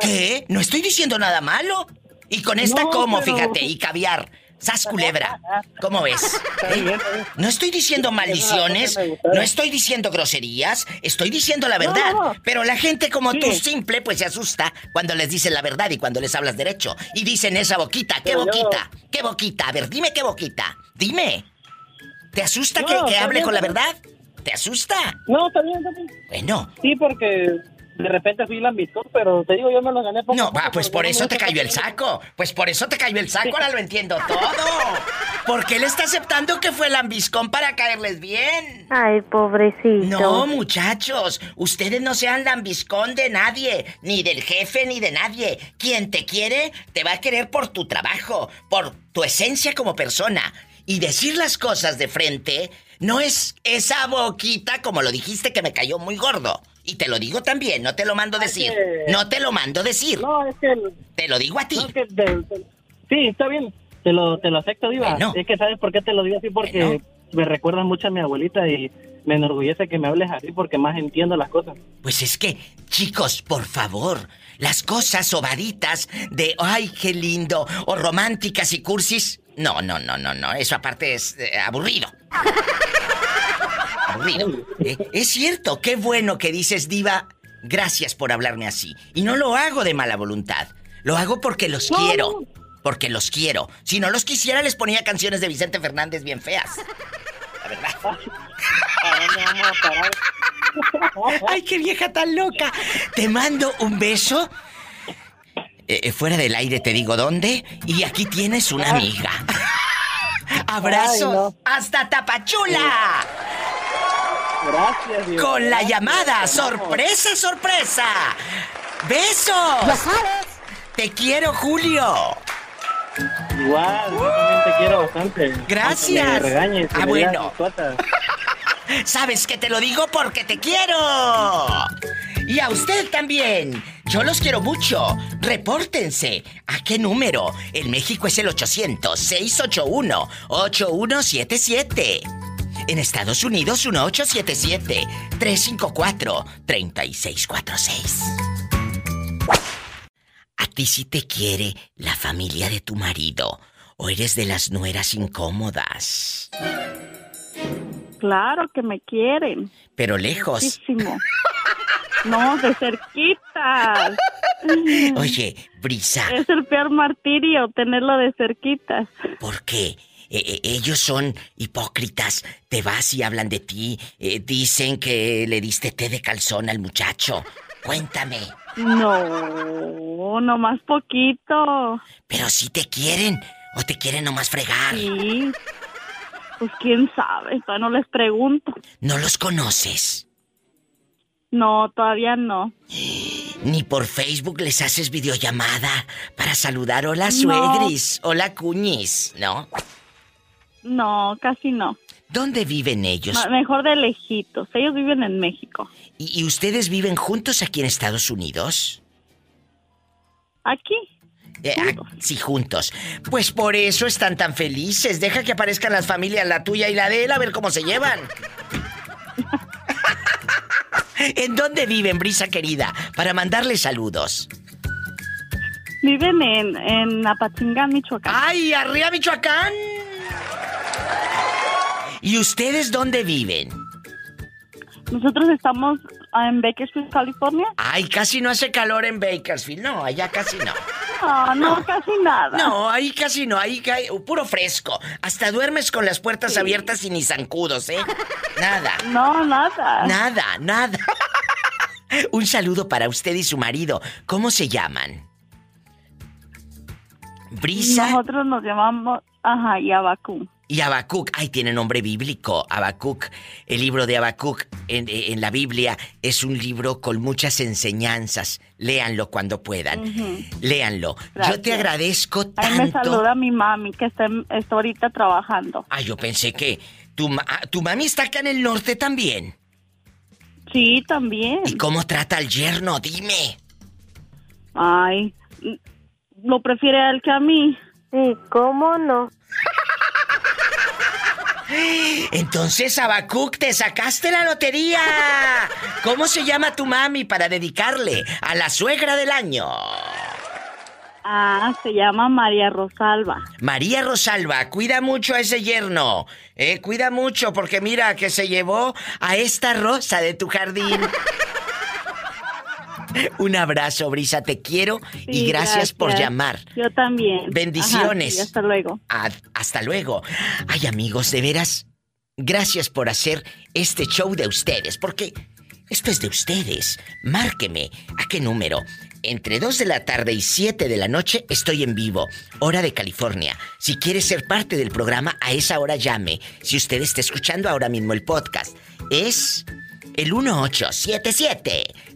¿Qué? No estoy diciendo nada malo. Y con esta No, como, pero- fíjate, y caviar. Sas culebra. ¿Cómo ves? ¿Eh? No estoy diciendo maldiciones, no estoy diciendo groserías, estoy diciendo la verdad. No. Pero la gente como Sí. tú, simple, pues se asusta cuando les dicen la verdad y cuando les hablas derecho. Y dicen esa boquita, ¿qué Pero yo- boquita? ¿Qué boquita? A ver, dime qué boquita. Dime. ¿Te asusta No, que, que hable con la verdad? ¿Te asusta? No, está bien. Bueno. Sí, porque de repente fui lambiscón, pero te digo, yo me lo gané poco No, va, pues por eso te cayó el saco. Pues por eso te cayó el saco, ahora lo entiendo todo. Porque él está aceptando que fue lambiscón para caerles bien. Ay, pobrecito. No, muchachos, ustedes no sean lambiscón de nadie, ni del jefe ni de nadie. Quien te quiere, te va a querer por tu trabajo, por tu esencia como persona. Y decir las cosas de frente no es esa boquita como lo dijiste que me cayó muy gordo. Y te lo digo también, no te lo mando decir. que- No te lo mando decir. No, es que... Te lo digo a ti. no, es que de- de- sí, está bien. Te lo, te lo acepto, Diva. Bueno. Es que ¿sabes por qué te lo digo así? Porque Bueno. me recuerda mucho a mi abuelita y me enorgullece que me hables así porque más entiendo las cosas. Pues es que, chicos, por favor, las cosas sobaditas de ay, qué lindo, o románticas y cursis. No, no, no, no, no. Eso aparte es eh, aburrido. Eh, es cierto, qué bueno que dices, Diva. Gracias por hablarme así. Y no lo hago de mala voluntad. Lo hago porque los quiero. Porque los quiero. Si no los quisiera, les ponía canciones de Vicente Fernández bien feas. La verdad. ¡Ay, qué vieja tan loca! Te mando un beso. Eh, eh, fuera del aire te digo dónde. Y aquí tienes una amiga. Abrazo. Ay, no. ¡Hasta Tapachula! Gracias, Diva. Con la llamada. ¡Sorpresa, sorpresa! ¡Besos! Te quiero, Julio. Igual, yo también te quiero bastante. Gracias. Me regañes. Ah, me bueno. Sabes que te lo digo porque te quiero. Y a usted también. Yo los quiero mucho. Repórtense. ¿A qué número? En México es el 800-681-8177. En Estados Unidos 1877-354-3646. ¿A ti sí te quiere la familia de tu marido? ¿O eres de las nueras incómodas? Claro que me quieren. Pero lejos. Muchísimo. No, de cerquita. Oye, Brisa, Es el peor martirio tenerlo de cerquita. ¿por qué? Eh, eh, ellos son hipócritas. Te vas y hablan de ti. eh, dicen que le diste té de calzón al muchacho. Cuéntame. No, nomás poquito. Pero si te quieren o te quieren nomás fregar. Sí. Pues quién sabe, todavía no les pregunto. ¿No los conoces? No, todavía no. Ni por Facebook les haces videollamada para saludar. Hola, No. suegris. Hola, cuñis. ¿No? No, casi no. ¿Dónde viven ellos? Ma- Mejor de lejitos. Ellos viven en México. ¿Y, y ustedes viven juntos aquí en Estados Unidos? Aquí. Eh, ah, sí, juntos. Pues por eso están tan felices. Deja que aparezcan las familias, la tuya y la de él, a ver cómo se llevan. ¿En dónde viven, Brisa querida? Para mandarle saludos. Viven en, en Apatzingán, Michoacán. ¡Ay, arriba Michoacán! ¿Y ustedes dónde viven? Nosotros estamos en Bakersfield, California. Ay, casi no hace calor en Bakersfield. No, allá casi no. No, no, casi nada. No, ahí casi no, ahí cae puro fresco. Hasta duermes con las puertas abiertas y ni zancudos, ¿eh? Nada. No, nada. Nada, nada. Un saludo para usted y su marido. ¿Cómo se llaman? Brisa Nosotros nos llamamos, ajá, y Abacú. Y Habacuc. Ay, tiene nombre bíblico, Habacuc. El libro de Habacuc en, en la Biblia es un libro con muchas enseñanzas. Léanlo cuando puedan. Ujú. Léanlo. Yo te agradezco Ahí me tanto. saluda mi mami, que está, está ahorita trabajando. Ah, yo pensé que tu, ma- ah, tu mami está acá en el norte también. Sí, también. ¿Y cómo trata al yerno? Dime. Ay, lo prefiere a él que a mí. Sí, ¿cómo no? Entonces, Abacuc, te sacaste la lotería. ¿Cómo se llama tu mami para dedicarle a la suegra del año? Ah, se llama María Rosalba. María Rosalba, cuida mucho a ese yerno. Eh, cuida mucho porque mira que se llevó a esta rosa de tu jardín. Un abrazo, Brisa, te quiero y gracias, por llamar. Yo también. Bendiciones. Ajá, sí, hasta luego. A- hasta luego. Ay, amigos, de veras, gracias por hacer este show de ustedes, porque esto es de ustedes. Márqueme. ¿A qué número? Entre 2 de la tarde y 7 de la noche estoy en vivo, hora de California. Si quiere ser parte del programa, a esa hora llame. Si usted está escuchando ahora mismo el podcast, es el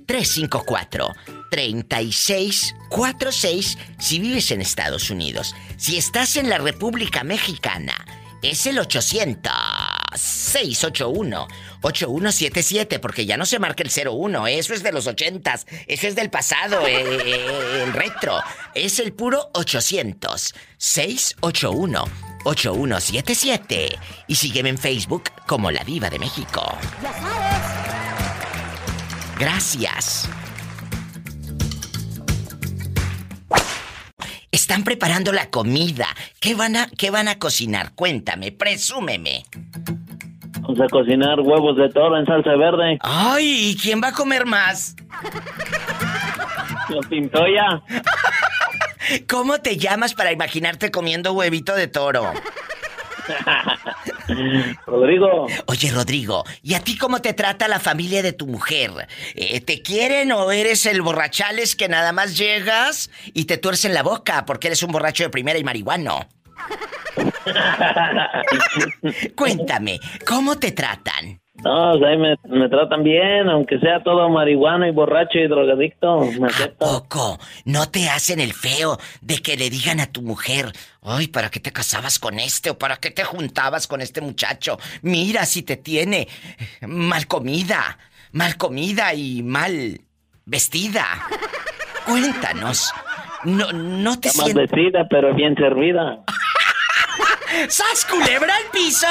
1877-354-3646 si vives en Estados Unidos. Si estás en la República Mexicana, es el 800-681-8177, porque ya no se marca el 01, eso es de los 80s, eso es del pasado, eh, eh, el retro. Es el puro 800-681-8177. Y sígueme en Facebook como La Diva de México. Gracias. Están preparando la comida. ¿Qué van a, qué van a cocinar? Cuéntame, presúmeme. Vamos a cocinar huevos de toro en salsa verde. Ay, ¿y quién va a comer más? Lo pintó ya. ¿Cómo te llamas para imaginarte comiendo huevito de toro? Rodrigo. Oye, Rodrigo, ¿y a ti cómo te trata la familia de tu mujer? Eh, ¿Te quieren o eres el borrachales que nada más llegas y te tuercen la boca porque eres un borracho de primera y marihuano? Cuéntame, ¿cómo te tratan? No, o sea, ahí me, me tratan bien, aunque sea todo marihuano y borracho y drogadicto. Me aceptan. Poco, no te hacen el feo de que le digan a tu mujer, ay, ¿para qué te casabas con este o para qué te juntabas con este muchacho? Mira si te tiene mal comida, mal comida y mal vestida. Cuéntanos, no, no te sientes... vestida, pero bien servida. ¡Sas culebra al piso!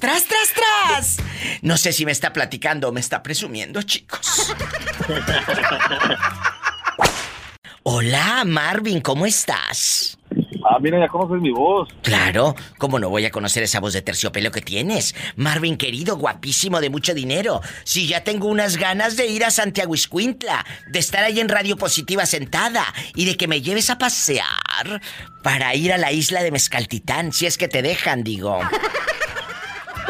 ¡Tras, tras, tras! No sé si me está platicando o me está presumiendo, chicos. Hola, Marvin, ¿cómo estás? Ah, mira, ya conoces mi voz. Claro, ¿cómo no voy a conocer esa voz de terciopelo que tienes? Marvin querido, guapísimo, de mucho dinero. Si ya tengo unas ganas de ir a Santiago Iscuintla, de estar ahí en Radio Positiva sentada y de que me lleves a pasear para ir a la isla de Mezcaltitán, si es que te dejan, digo.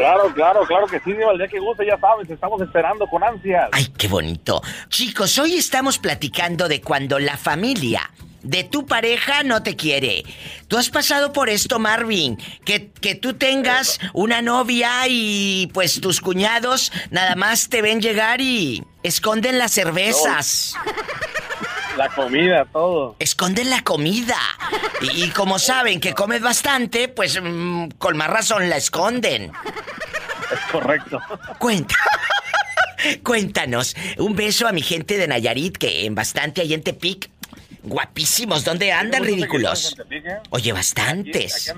Claro, claro, claro que sí, Diva, el día que guste, ya sabes, estamos esperando con ansias. Ay, qué bonito. Chicos, hoy estamos platicando de cuando la familia de tu pareja no te quiere. Tú has pasado por esto, Marvin, que, que tú tengas una novia y pues tus cuñados nada más te ven llegar y esconden las cervezas. La comida, todo. Esconden la comida. Y, y como saben que comes bastante, pues mm, con más razón la esconden. Es correcto. Cuenta. Cuéntanos. Un beso a mi gente de Nayarit que en bastante hay en Tepic. Guapísimos, ¿dónde andan ridículos? Oye, bastantes.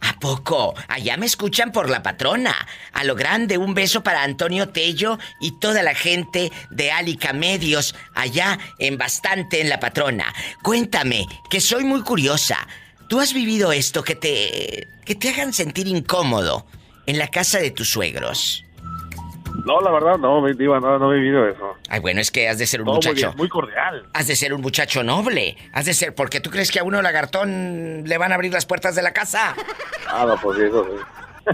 ¿A poco? Allá me escuchan por la patrona. A lo grande, un beso para Antonio Tello y toda la gente de Alica Medios, allá en bastante en la patrona. Cuéntame, que soy muy curiosa. ¿Tú has vivido esto que te. que te hagan sentir incómodo en la casa de tus suegros? No, la verdad, no, mi Diva, no, no he vivido eso. Ay, bueno, es que has de ser un No, muy muchacho. bien, muy cordial. Has de ser un muchacho noble. Has de ser. porque tú crees que a uno lagartón le van a abrir las puertas de la casa? Ah, no, pues eso sí.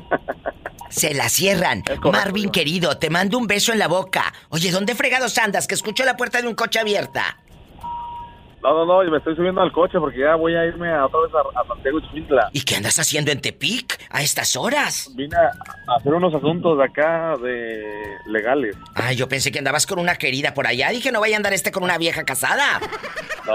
Se la cierran. Marvin, querido, te mando un beso en la boca. Oye, ¿dónde fregados andas? Que escucho la puerta de un coche abierta. No, no, no, yo me estoy subiendo al coche porque ya voy a irme a, otra vez a, a Santiago Chintla. ¿Y qué andas haciendo en Tepic a estas horas? Vine a, a hacer unos asuntos de acá de legales. Ay, yo pensé que andabas con una querida por allá. Dije, no vaya a andar este con una vieja casada. No,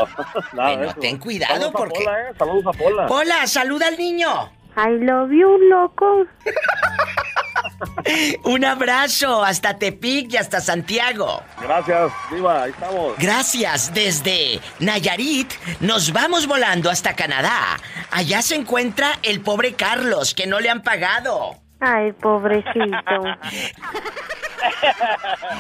nada Bueno, eso. ten cuidado Saludos a porque- Pola, eh, Saludos a Pola. Hola, saluda al niño. I love you, loco. Un abrazo hasta Tepic y hasta Santiago. Gracias, Diva, ahí estamos. Gracias, desde Nayarit nos vamos volando hasta Canadá. Allá se encuentra el pobre Carlos, que no le han pagado. Ay, pobrecito.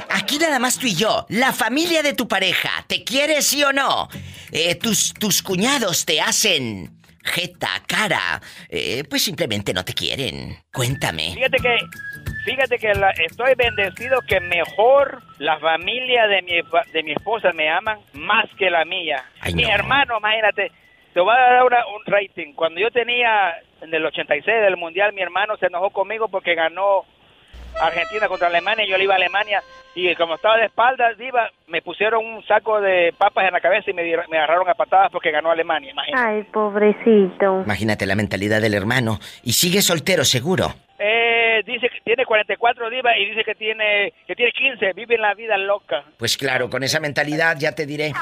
Aquí nada más tú y yo, la familia de tu pareja, ¿te quiere sí o no? Eh, tus, tus cuñados te hacen jeta, cara, eh, pues simplemente no te quieren. Cuéntame. Fíjate que, fíjate que la- estoy bendecido que mejor la familia de mi, de mi esposa me aman más que la mía. mi hermano, imagínate, te voy a dar una- un rating. Cuando yo tenía en el 86 del Mundial, mi hermano se enojó conmigo porque ganó Argentina contra Alemania y yo le iba a Alemania. Y como estaba de espaldas, iba, me pusieron un saco de papas en la cabeza y me, dieron- me agarraron a patadas porque ganó Alemania, imagínate. Ay, pobrecito. Imagínate la mentalidad del hermano. Y sigue soltero, seguro. Eh, dice que tiene 44 divas y dice que tiene que tiene 15, vive en la vida loca. Pues claro, con esa mentalidad ya te diré.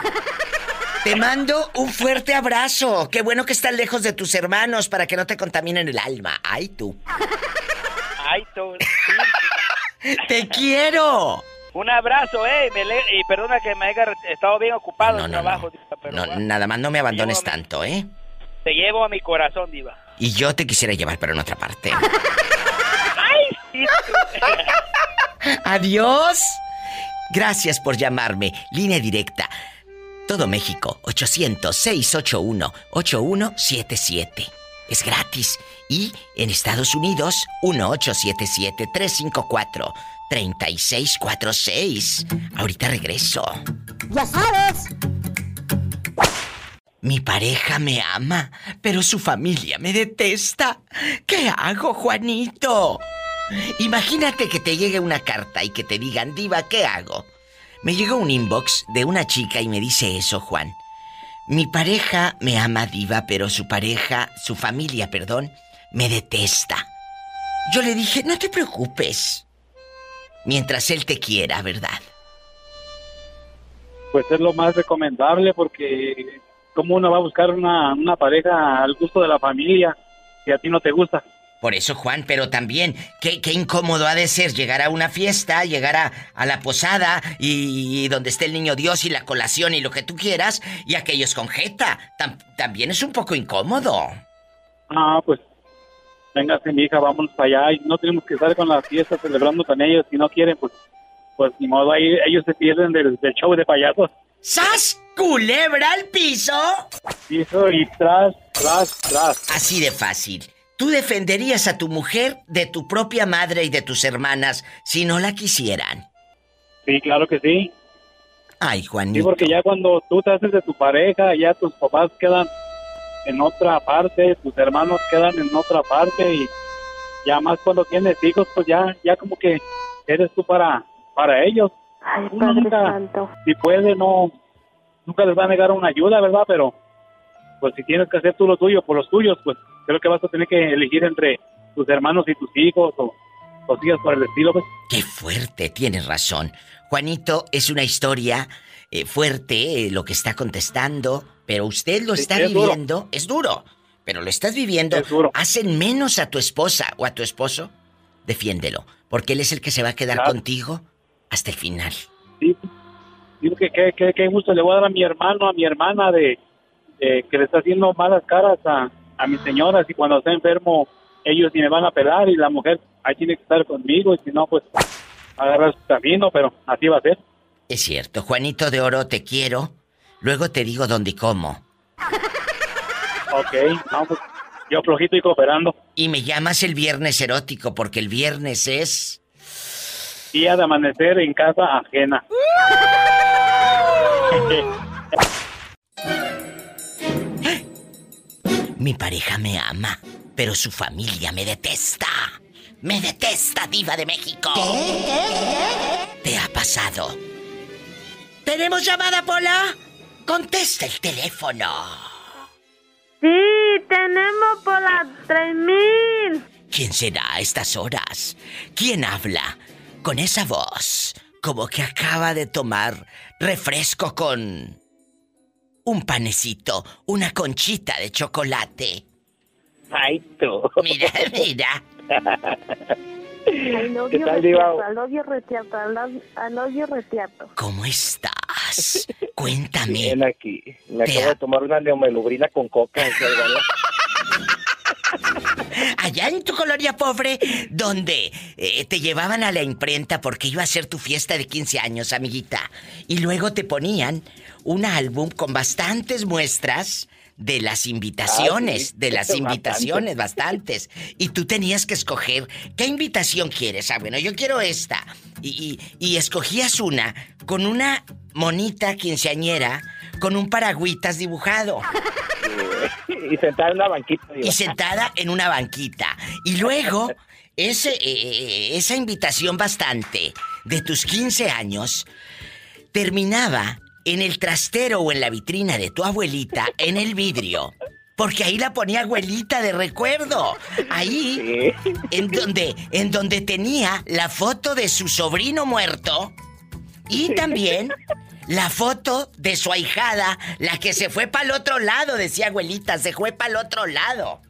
Te mando un fuerte abrazo. Qué bueno que estás lejos de tus hermanos para que no te contaminen el alma. Ay, tú. Ay, tú. ¡Te quiero! Un abrazo, eh, me y perdona que me haya estado bien ocupado en trabajo, diva, pero No, bueno, nada más no me abandones tanto, ¿eh? te llevo a mi corazón, diva. Y yo te quisiera llevar, pero en otra parte. Ay, sí. Adiós. Gracias por llamarme. Línea directa. Todo México, 800-681-8177. Es gratis. Y en Estados Unidos, 1877-354-3646. Ahorita regreso. Ya sabes. Mi pareja me ama, pero su familia me detesta. ¿Qué hago, Juanito? Imagínate que te llegue una carta y que te digan, Diva, ¿qué hago? Me llegó un inbox de una chica y me dice eso, Juan. Mi pareja me ama, Diva, pero su pareja, su familia, perdón, me detesta. Yo le dije, no te preocupes. Mientras él te quiera, ¿verdad? Pues es lo más recomendable porque como uno va a buscar una pareja al gusto de la familia si a ti no te gusta. Por eso, Juan, pero también, qué, qué incómodo ha de ser llegar a una fiesta, llegar a, a la posada y, donde esté el niño Dios y la colación y lo que tú quieras, y aquellos con jeta. Tam- también es un poco incómodo. Ah, pues véngase mi hija, vámonos para allá y no tenemos que estar con la fiesta celebrando con ellos. Si no quieren, pues, pues ni modo, ahí ellos se pierden del, del show de payasos. ¡Sas! ¿Culebra al piso? Piso y tras, tras, tras. Así de fácil. ¿Tú defenderías a tu mujer de tu propia madre y de tus hermanas si no la quisieran? Sí, claro que sí. Ay, Juanito. Sí, porque ya cuando tú te haces de tu pareja, ya tus papás quedan en otra parte, tus hermanos quedan en otra parte y ya más cuando tienes hijos, pues ya, ya como que eres tú para, para ellos. Ay, Uno Padre nunca, Santo. si puede, no, nunca les va a negar una ayuda, ¿verdad? Pero, pues si tienes que hacer tú lo tuyo por los tuyos, pues creo que vas a tener que elegir entre tus hermanos y tus hijos o cosillas por el estilo, pues. Qué fuerte, tienes razón. Juanito, es una historia eh, fuerte eh, lo que está contestando, pero usted lo Sí, está es duro. viviendo, es duro, pero lo estás viviendo. ¿Hacen menos a tu esposa o a tu esposo? Defiéndelo, porque él es el que se va a quedar Claro. contigo hasta el final. Sí, digo que qué gusto le voy a dar a mi hermano, a mi hermana de, de que le está haciendo malas caras a, a mis señoras y cuando está enfermo ellos ni me van a pelar y la mujer ahí tiene que estar conmigo y si no pues agarrar su camino, pero así va a ser. Es cierto, Juanito de Oro, te quiero. Luego te digo dónde y cómo. Ok, vamos, yo flojito y cooperando. Y me llamas el viernes erótico, porque el viernes es... Día de amanecer en casa ajena. Mi pareja me ama, pero su familia me detesta. Me detesta, diva de México. ¿Te ha pasado? ¿Tenemos llamada, Pola? Contesta el teléfono. Sí, tenemos por las 3000. ¿Quién será a estas horas? ¿Quién habla con esa voz como que acaba de tomar refresco con un panecito, una conchita de chocolate? Ay, tú. Mira, mira. Al novio retiato, al novio retiato, al novio retiato. ¿Cómo estás? Cuéntame. Bien aquí. Me Te acabo ha- de tomar una neomelubrina con coca. Allá en tu colonia pobre, donde eh, te llevaban a la imprenta porque iba a ser tu fiesta de 15 años, amiguita. Y luego te ponían un álbum con bastantes muestras de las invitaciones, Ah, sí, de las bastante. invitaciones, bastantes. Y tú tenías que escoger qué invitación quieres. Ah, bueno, yo quiero esta. Y, y- y escogías una con una monita quinceañera con un paragüitas dibujado. y sentada en una banquita. digo. Y sentada en una banquita. Y luego, ese, eh, esa invitación bastante de tus 15 años terminaba en el trastero o en la vitrina de tu abuelita en el vidrio. Porque ahí la ponía abuelita de recuerdo. Ahí, en donde, en donde tenía la foto de su sobrino muerto. Y también la foto de su ahijada, la que se fue para el otro lado, decía abuelita, se fue para el otro lado.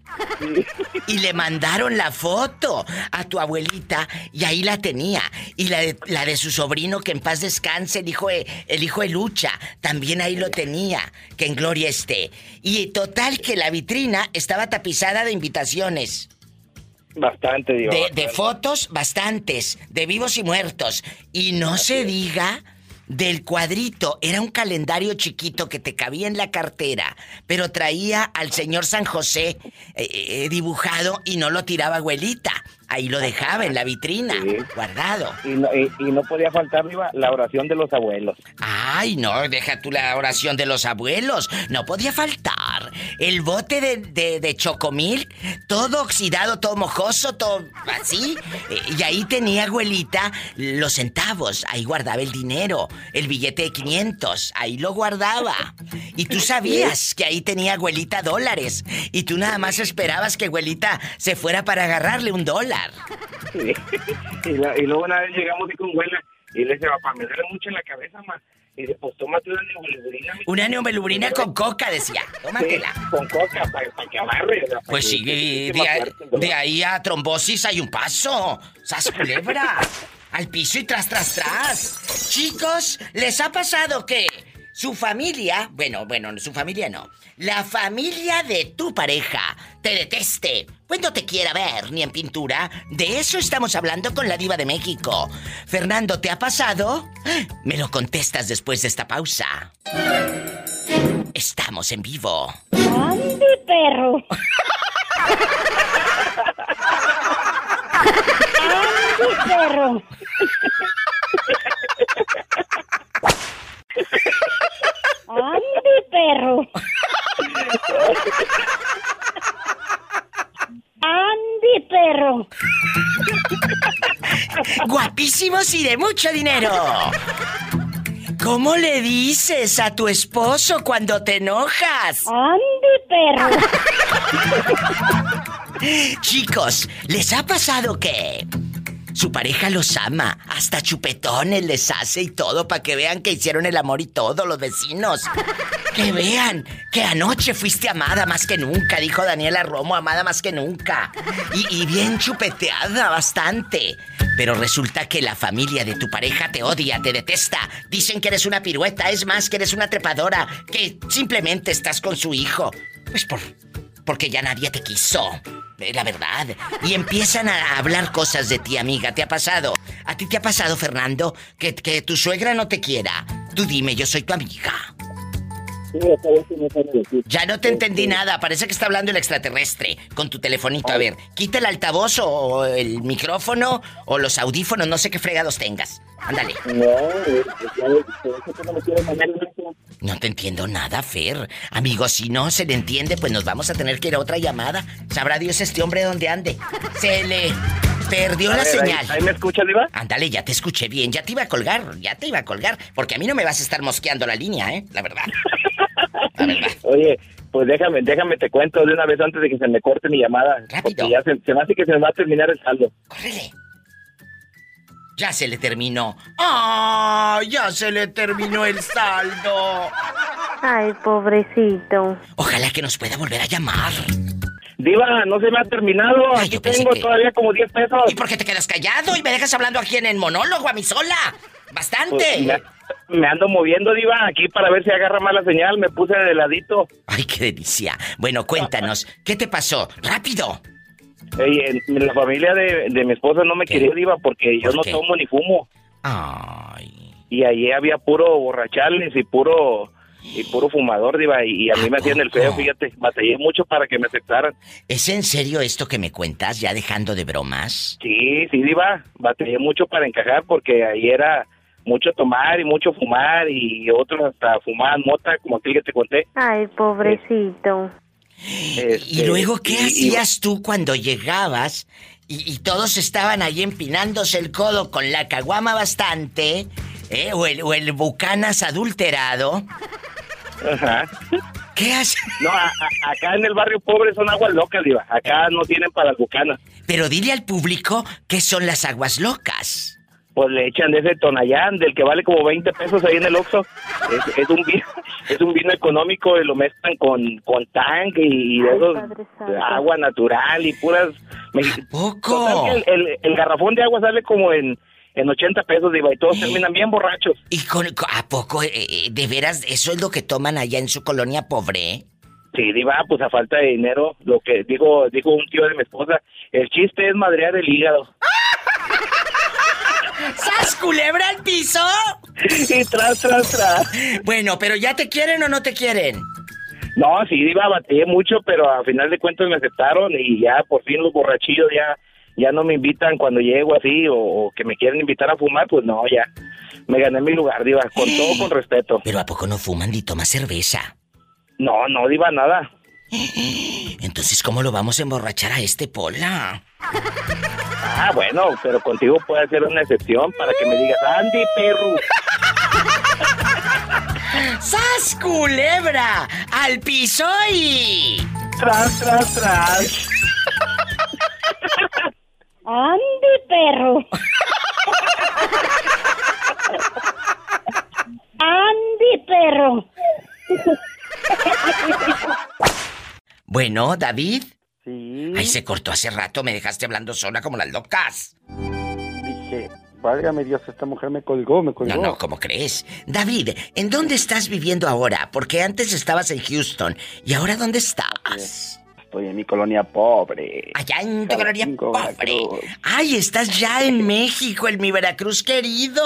Y le mandaron la foto a tu abuelita y ahí la tenía. Y la de, la de su sobrino, que en paz descanse, el hijo, de, el hijo de Lucha, también ahí lo tenía, que en gloria esté. Y total que la vitrina estaba tapizada de invitaciones. Bastante, digo. De, de fotos, bastantes, de vivos y muertos. Y no se diga del cuadrito. Era un calendario chiquito que te cabía en la cartera, pero traía al señor San José eh, eh, dibujado y no lo tiraba abuelita. Ahí lo dejaba en la vitrina, guardado. Y no, y, y no podía faltar, Diva, la oración de los abuelos. Ay, no, deja tú la oración de los abuelos. No podía faltar. El bote de, de, de chocomil, todo oxidado, todo mojoso, todo así. Y ahí tenía abuelita los centavos. Ahí guardaba el dinero. El billete de 500. Ahí lo guardaba. Y tú sabías que ahí tenía abuelita dólares. Y tú nada más esperabas que abuelita se fuera para agarrarle un dólar. Sí. Y, la- y luego una vez llegamos y con abuela y le dice, papá, me duele mucho en la cabeza, ma. Y dice, pues tómate una neomelubrina. mi- Una neomelubrina con coca, decía. Tómatela. Sí, con coca, para que amarre. o sea, pa' Pues que- sí, que- de ahí a trombosis hay un paso. ¡Sas culebra! Al piso y tras, tras, tras. Chicos, ¿les ha pasado que su familia, bueno, bueno, su familia no, la familia de tu pareja te deteste? pues no te quiera ver ni en pintura. De eso estamos hablando con la diva de México. Fernando, ¿te ha pasado? Me lo contestas después de esta pausa. Estamos en vivo. ¡Ande, perro! ¡Ande, perro! ¡Ande, perro! ¡Andy, perro! Guapísimos y de mucho dinero. ¿Cómo le dices a tu esposo cuando te enojas? ¡Andy, perro! Chicos, ¿les ha pasado que su pareja los ama, hasta chupetones les hace y todo para que vean que hicieron el amor y todo los vecinos? Que vean que anoche fuiste amada más que nunca, dijo Daniela Romo, amada más que nunca. Y, bien chupeteada bastante. Pero resulta que la familia de tu pareja te odia, te detesta. Dicen que eres una pirueta, es más, que eres una trepadora, que simplemente estás con su hijo. Pues por. Porque ya nadie te quiso. Eh, La verdad. Y empiezan a hablar cosas de ti, amiga. ¿Te ha pasado? ¿A ti te ha pasado, Fernando? Que, que tu suegra no te quiera. Tú dime, yo soy tu amiga. Ya no te entendí nada, parece que está hablando el extraterrestre con tu telefonito. A ver, quita el altavoz o el micrófono o los audífonos, no sé qué fregados tengas. Ándale. No te entiendo nada, Fer. Amigo, si no se le entiende, pues nos vamos a tener que ir a otra llamada. Sabrá Dios este hombre dónde ande. Se le perdió A la ver, señal. ahí me escucha, Diva? Ándale, ya te escuché bien. Ya te iba a colgar, ya te iba a colgar. Porque a mí no me vas a estar mosqueando la línea, ¿eh? La verdad. Oye, pues déjame, déjame te cuento de una vez antes de que se me corte mi llamada. Porque ya se, se me hace que se me va a terminar el saldo. Ya se le terminó. ¡Ah! ya se le terminó el saldo. Ay, pobrecito. Ojalá que nos pueda volver a llamar. Diva, no se me ha terminado. Aquí tengo todavía como 10 pesos. ¿Y por qué te quedas callado y me dejas hablando aquí en el monólogo a mí sola? ¡Bastante! Pues, me, me ando moviendo, Diva, aquí para ver si agarra más la señal. Me puse de ladito. Ay, qué delicia. Bueno, cuéntanos, ¿qué te pasó? ¡Rápido! Ey, en- la familia de, de mi esposa no me quería, Diva, porque yo ¿Por no qué? tomo ni fumo. Ay. Y allí había puro borrachales y puro y puro fumador, Diva, y, y a mí me hacían el feo, fíjate. Batallé mucho para que me aceptaran. ¿Es en serio esto que me cuentas, ya dejando de bromas? Sí, sí, Diva, batallé mucho para encajar porque ahí era mucho tomar y mucho fumar y otros hasta fumaban mota, como aquel que te conté. Ay, pobrecito. Y luego, ¿qué hacías tú cuando llegabas y, y todos estaban ahí empinándose el codo con la caguama bastante, ¿eh? o, el, o el bucanas adulterado? Ajá. ¿Qué haces? No, a- a- acá en el barrio pobre son aguas locas, Diva. Acá no tienen para las bucanas. Pero dile al público qué son las aguas locas. Pues le echan de ese tonallán, del que vale como 20 pesos ahí en el Oxxo. Es, es un vino, es un vino económico y lo mezclan con, con tanque y de esos, agua natural y puras... ¡Poco! El, el- el garrafón de agua sale como en, en 80 pesos, Diva, y todos terminan bien borrachos. ¿Y con, a poco, eh, eh, de veras, eso es lo que toman allá en su colonia pobre? Sí, Diva, pues a falta de dinero, lo que dijo, dijo un tío de mi esposa, el chiste es madrear el hígado. ¡Sas culebra al piso! Y tras, tras, tras. Bueno, pero ¿ya te quieren o no te quieren? No, sí, Diva, batallé mucho, pero a final de cuentas me aceptaron y ya por fin los borrachillos ya ya no me invitan cuando llego así o, o que me quieren invitar a fumar, pues no, ya me gané mi lugar, Diva, con todo con respeto. Pero ¿a poco no fuman ni toman cerveza? No, no, Diva, nada. Entonces, ¿cómo lo vamos a emborrachar a este Pola? Ah, bueno, pero contigo puede ser una excepción para que me digas, Andy, perro. ¡Sas culebra! ¡Al piso y... Tras, tras, tras. ¡Andy, perro! ¡Andy, perro! Bueno, David. Sí. Ay, se cortó hace rato, me dejaste hablando sola como las locas. Dije, válgame Dios, esta mujer me colgó, me colgó. No, no, ¿cómo crees? David, ¿en dónde estás viviendo ahora? Porque antes estabas en Houston. ¿Y ahora dónde estás? estoy en mi colonia pobre. Allá en tu colonia pobre. Ay, estás ya en México, en mi Veracruz querido.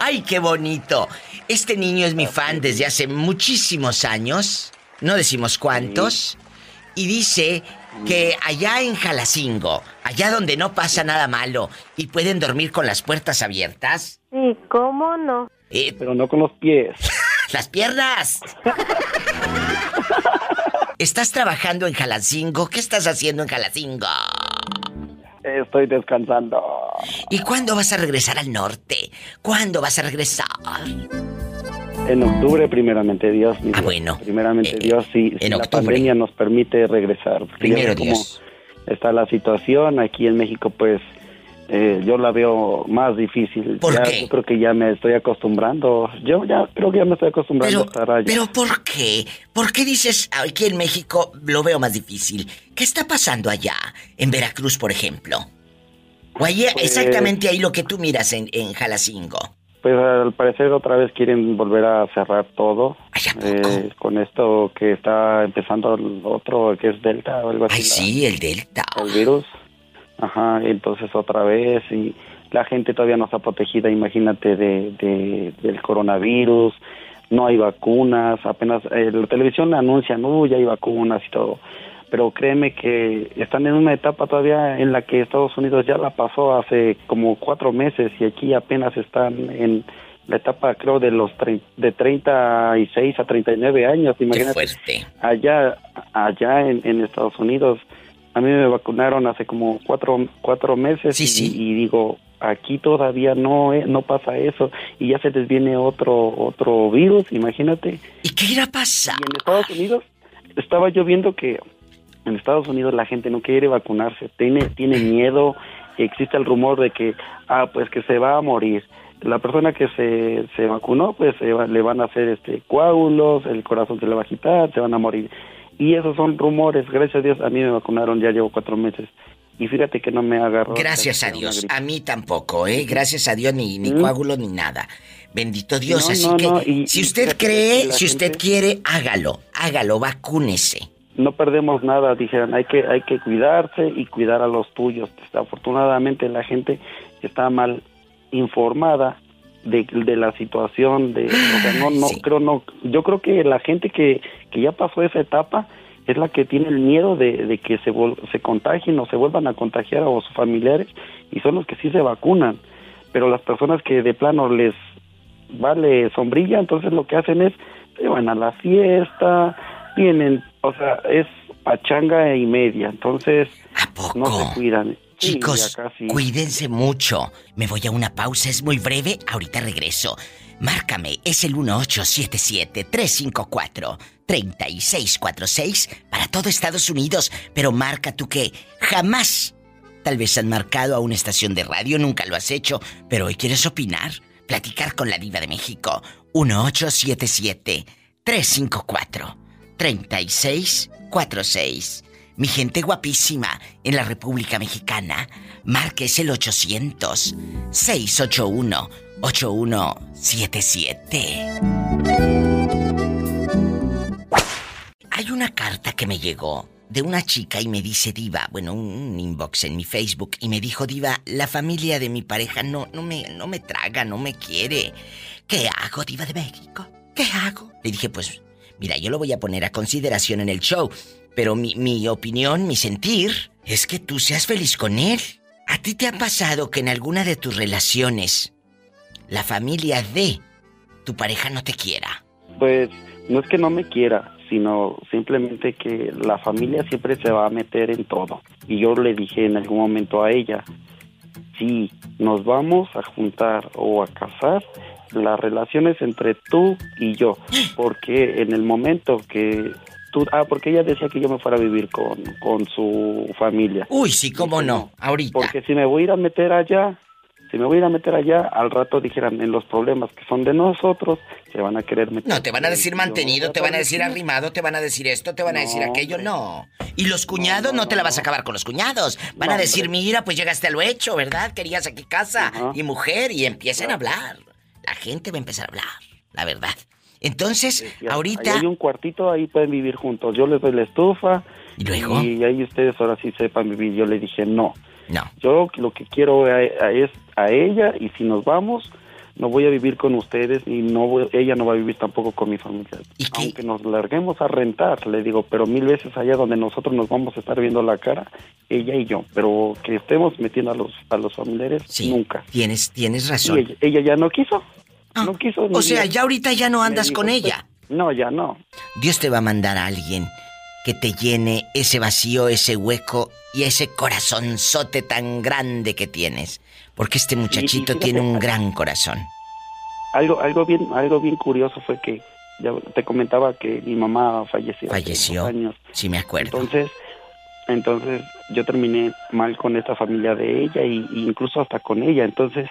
Ay, qué bonito. Este niño es mi fan desde hace muchísimos años. No decimos cuántos. Y dice que allá en Jalacingo, allá donde no pasa nada malo y pueden dormir con las puertas abiertas. ¿Y cómo no? Eh, Pero no con los pies. ¡Las piernas! ¿Estás trabajando en Jalacingo? ¿Qué estás haciendo en Jalacingo? Estoy descansando. ¿Y cuándo vas a regresar al norte? ¿Cuándo vas a regresar? En octubre, primeramente Dios. mi Ah, Dios. bueno. Primeramente Dios, si, si la pandemia nos permite regresar. Primero cómo Dios. está la situación aquí en México, pues eh, yo la veo más difícil. ¿Por Ya, qué? Yo creo que ya me estoy acostumbrando. Yo ya creo que ya me estoy acostumbrando a estar allá. ¿Pero por qué? ¿Por qué dices aquí en México lo veo más difícil? ¿Qué está pasando allá? En Veracruz, por ejemplo. O ahí, Pues- exactamente ahí lo que tú miras en, en Jalacingo. Pues al parecer otra vez quieren volver a cerrar todo. Eh, con esto que está empezando el otro, que es Delta o algo así. Ay, sí, el Delta. El virus. Ajá, entonces otra vez y la gente todavía no está protegida, imagínate, de, de- del coronavirus. No hay vacunas, apenas eh, la televisión anuncia, no, ya hay vacunas y todo. Pero créeme que están en una etapa todavía en la que Estados Unidos ya la pasó hace como cuatro meses y aquí apenas están en la etapa, creo, de los de 36 a 39 años. Imagínate. fuerte. Allá, allá en, en Estados Unidos, a mí me vacunaron hace como cuatro, cuatro meses y, y digo, aquí todavía no, eh, no pasa eso y ya se les viene otro, otro virus, imagínate. ¿Y qué irá a pasar? Y en Estados Unidos estaba yo viendo que en Estados Unidos la gente no quiere vacunarse, tiene, tiene miedo, existe el rumor de que, ah, pues que se va a morir. La persona que se, se vacunó, pues se va- le van a hacer este coágulos, el corazón se le va a agitar, se van a morir. Y esos son rumores, gracias a Dios, a mí me vacunaron, ya llevo cuatro meses. Y fíjate que no me agarró. Gracias a Dios. A mí tampoco, ¿eh? Gracias a Dios, ni, ni Mm. coágulos ni nada. Bendito Dios. No, Así no, que, no, y- si usted cree, si usted gente- quiere, hágalo. Hágalo, vacúnese. No perdemos nada, dijeron, hay que hay que cuidarse y cuidar a los tuyos. Desafortunadamente la gente está mal informada de, de la situación de o sea, no no creo no yo creo que la gente que, que ya pasó esa etapa es la que tiene el miedo de, de que se vol- se contagien o se vuelvan a contagiar o sus familiares y son los que sí se vacunan pero las personas que de plano les vale sombrilla entonces lo que hacen es se van a la fiesta vienen o sea es pachanga y media entonces no se cuidan Chicos, cuídense mucho. Me voy a una pausa, es muy breve, ahorita regreso. Márcame, es el 1877-354-3646 para todo Estados Unidos, pero marca tú que jamás, tal vez han marcado a una estación de radio, nunca lo has hecho, pero hoy quieres opinar, platicar con la diva de México. 1877-354-3646. Mi gente guapísima en la República Mexicana, marques el 800-681-8177. Hay una carta que me llegó de una chica y me dice, Diva, bueno, un inbox en mi Facebook, y me dijo, Diva, la familia de mi pareja no, no, me, no me traga, no me quiere. ¿Qué hago, Diva de México? ¿Qué hago? Le dije, pues, mira, yo lo voy a poner a consideración en el show, pero mi, mi opinión, mi sentir, es que tú seas feliz con él. ¿A ti te ha pasado que en alguna de tus relaciones la familia de tu pareja no te quiera? Pues no es que no me quiera, sino simplemente que la familia siempre se va a meter en todo. Y yo le dije en algún momento a ella, si nos vamos a juntar o a casar, la relación es entre tú y yo, porque en el momento que tú, ah, porque ella decía que yo me fuera a vivir con, con su familia. Uy, sí, cómo no, ahorita. Porque si me voy a ir a meter allá, si me voy a ir a meter allá, al rato dijeran en los problemas que son de nosotros, se van a querer meter. No, te van a decir mantenido, te van a decir arrimado, te van a decir esto, te van a decir aquello, no. Y los cuñados no, te la vas a acabar con los cuñados. Van a decir, mira, pues llegaste a lo hecho, ¿verdad? Querías aquí casa y mujer y empiecen a hablar. La gente va a empezar a hablar, la verdad. Entonces, ahorita... ahí hay un cuartito, ahí pueden vivir juntos. Yo les doy la estufa. ¿Y luego? Y ahí ustedes ahora sí sepan vivir. Yo le dije, no. No. Yo lo que quiero es a ella y si nos vamos, no voy a vivir con ustedes y no voy- ella no va a vivir tampoco con mi familia. Aunque nos larguemos a rentar, le digo, pero mil veces allá donde nosotros nos vamos a estar viendo la cara, ella y yo. Pero que estemos metiendo a los, a los familiares, nunca. Tienes, tienes Y razón. ella, ella ya no quiso. no quiso. O sea, ya ahorita ya no andas con "Pues, ella. No, ya no. Dios te va a mandar a alguien que te llene ese vacío, ese hueco y ese corazonzote tan grande que tienes. Porque este muchachito tiene un gran corazón. Algo, algo bien, algo bien curioso fue que ya te comentaba que mi mamá falleció. hace Falleció. dos años. Sí, me acuerdo. Entonces, entonces yo terminé mal con esta familia de ella y, y incluso hasta con ella. Entonces,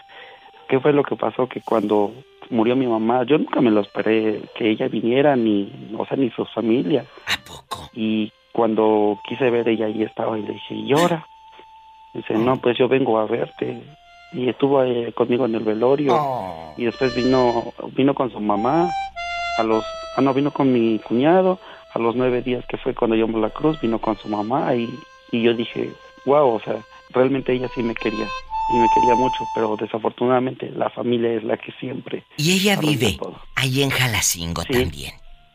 ¿qué fue lo que pasó? Que cuando murió mi mamá, yo nunca me lo esperé que ella viniera ni, o sea, ni su familia. ¿A poco? Y cuando quise ver ella ahí estaba y le dije, ¿y ahora? Dice, no, pues yo vengo a verte. Y estuvo eh, conmigo en el velorio. Oh. Y después vino, vino con su mamá. A los, ah, no, vino con mi cuñado. A los nueve días que fue cuando yo la cruz, vino con su mamá. Y, y yo dije, wow, o sea, realmente ella sí me quería. Y me quería mucho, pero desafortunadamente la familia es la que siempre. Y ella vive todo. ahí en Jalacingo Sí. también.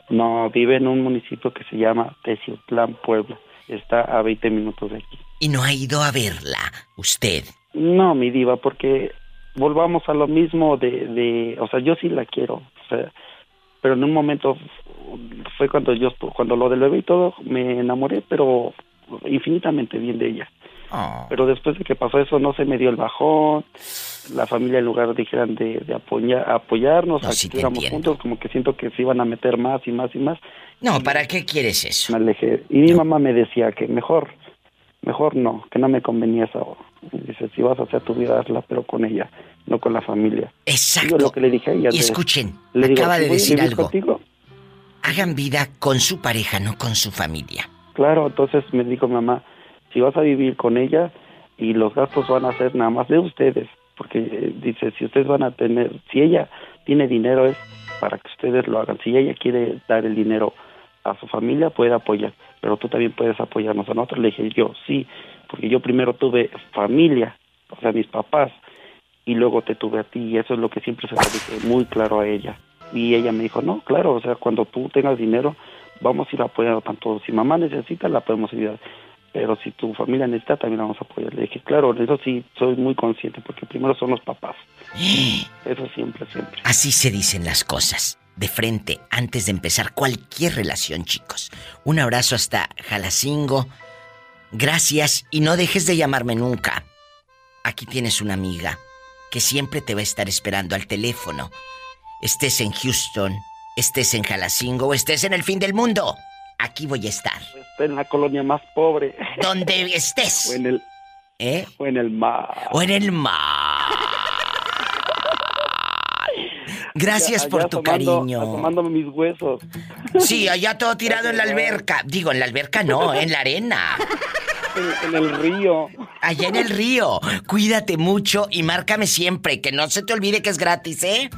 No, vive en un municipio que se llama Teciutlán, Puebla. Está a 20 minutos de aquí. Y no ha ido a verla, usted. No, mi diva, porque volvamos a lo mismo de, de, o sea, yo sí la quiero, o sea, pero en un momento fue cuando yo, cuando lo del bebé y todo, me enamoré, pero infinitamente bien de ella. Oh. Pero después de que pasó eso, no se me dio el bajón, la familia en lugar dijeran de, de apoya- apoyarnos, No, a que sí juntos, como que siento que se iban a meter más y más y más. No, ¿para qué quieres eso? Me alejé. Y mi mamá me decía que mejor, mejor no, que no me convenía eso. Dice, si vas a hacer tu vida, hazla, pero con ella, no con la familia. Exacto. Lo que le dije a ella. Y escuchen, le digo, acaba "Si de decir algo. contigo". Hagan vida con su pareja, no con su familia. Claro, entonces me dijo mamá, si vas a vivir con ella y los gastos van a ser nada más de ustedes, porque eh, dice, si ustedes van a tener, si ella tiene dinero es para que ustedes lo hagan, si ella quiere dar el dinero a su familia puede apoyar, pero tú también puedes apoyarnos a nosotros. Le dije yo, sí, porque yo primero tuve familia, o sea, mis papás, y luego te tuve a ti, y eso es lo que siempre se lo dije muy claro a ella. Y ella me dijo, no, claro, o sea, cuando tú tengas dinero, vamos a ir apoyando tanto. Si mamá necesita, la podemos ayudar. Pero si tu familia necesita, también la vamos a apoyar. Le dije, claro, eso sí, soy muy consciente, porque primero son los papás. Eso siempre, siempre. Así se dicen las cosas. De frente, antes de empezar cualquier relación, chicos. Un abrazo hasta Jalacingo. Gracias y no dejes de llamarme nunca. Aquí tienes una amiga que siempre te va a estar esperando al teléfono. Estés en Houston, estés en Jalacingo o estés en el fin del mundo. Aquí voy a estar. Está en la colonia más pobre. Donde estés. O en el, ¿Eh? o en el mar. O en el mar. Gracias Allá por tu asomando- cariño. Asomándome mis huesos. Sí, allá todo tirado en la alberca. Digo, en la alberca no, en la arena. En, en el río. Allá en el río. Cuídate mucho y márcame siempre, que no se te olvide que es gratis, ¿eh?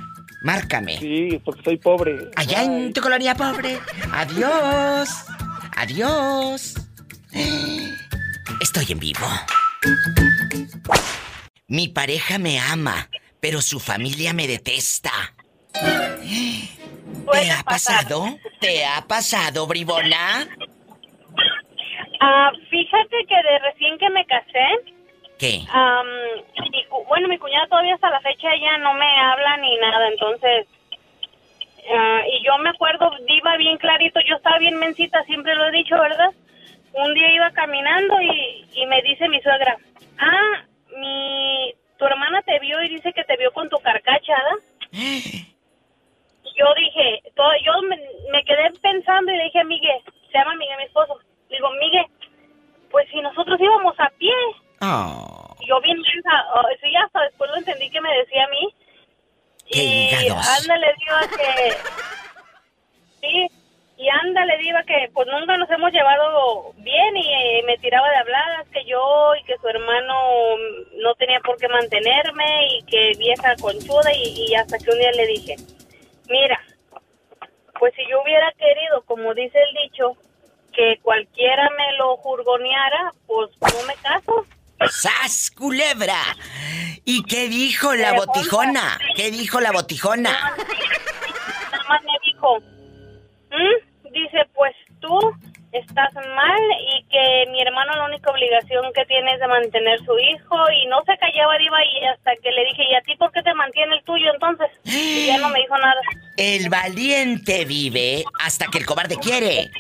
Márcame. Sí, porque soy pobre. Allá en tu colonia pobre. Adiós. Adiós. Estoy en vivo. Mi pareja me ama, pero su familia me detesta. ¿Te ha pasado? ¿Te ha pasado, bribona? Ah, fíjate que de recién que me casé, ¿Qué? mi bueno, mi cuñada todavía hasta la fecha ella no me habla ni nada, entonces, ah, y yo me acuerdo, iba bien clarito, yo estaba bien mencita, siempre lo he dicho, ¿verdad? Un día iba caminando y, y me dice mi suegra, ah, mi, tu hermana te vio y dice que te vio con tu carcacha, ¿verdad? yo dije, todo, yo me, me quedé Miguel, se llama Miguel mi esposo, le digo, Miguel, pues si nosotros íbamos a pie, Oh, yo bien mensa, oh, sí, hasta después lo entendí que me decía a mí, qué y hígados. ándale, diva, que, sí, y ándale, diva, que pues nunca nos hemos llevado bien y eh, me tiraba de habladas que yo y que su hermano no tenía por qué mantenerme y que vieja conchuda y, y hasta que un día le dije, mira, pues si yo hubiera querido, como dice el dicho, que cualquiera me lo jurgoneara, pues no me caso. ¡Sas, culebra! ¿Y qué dijo la botijona? ¿Qué dijo la botijona? Nada más me dijo, "¿Mm?", dice, pues tú estás mal y que mi hermano la única obligación que tiene es de mantener su hijo y no se callaba diva y hasta que le dije, ¿y a ti por qué te mantiene el tuyo entonces? Y ya no me dijo nada. El valiente vive hasta que el cobarde quiere.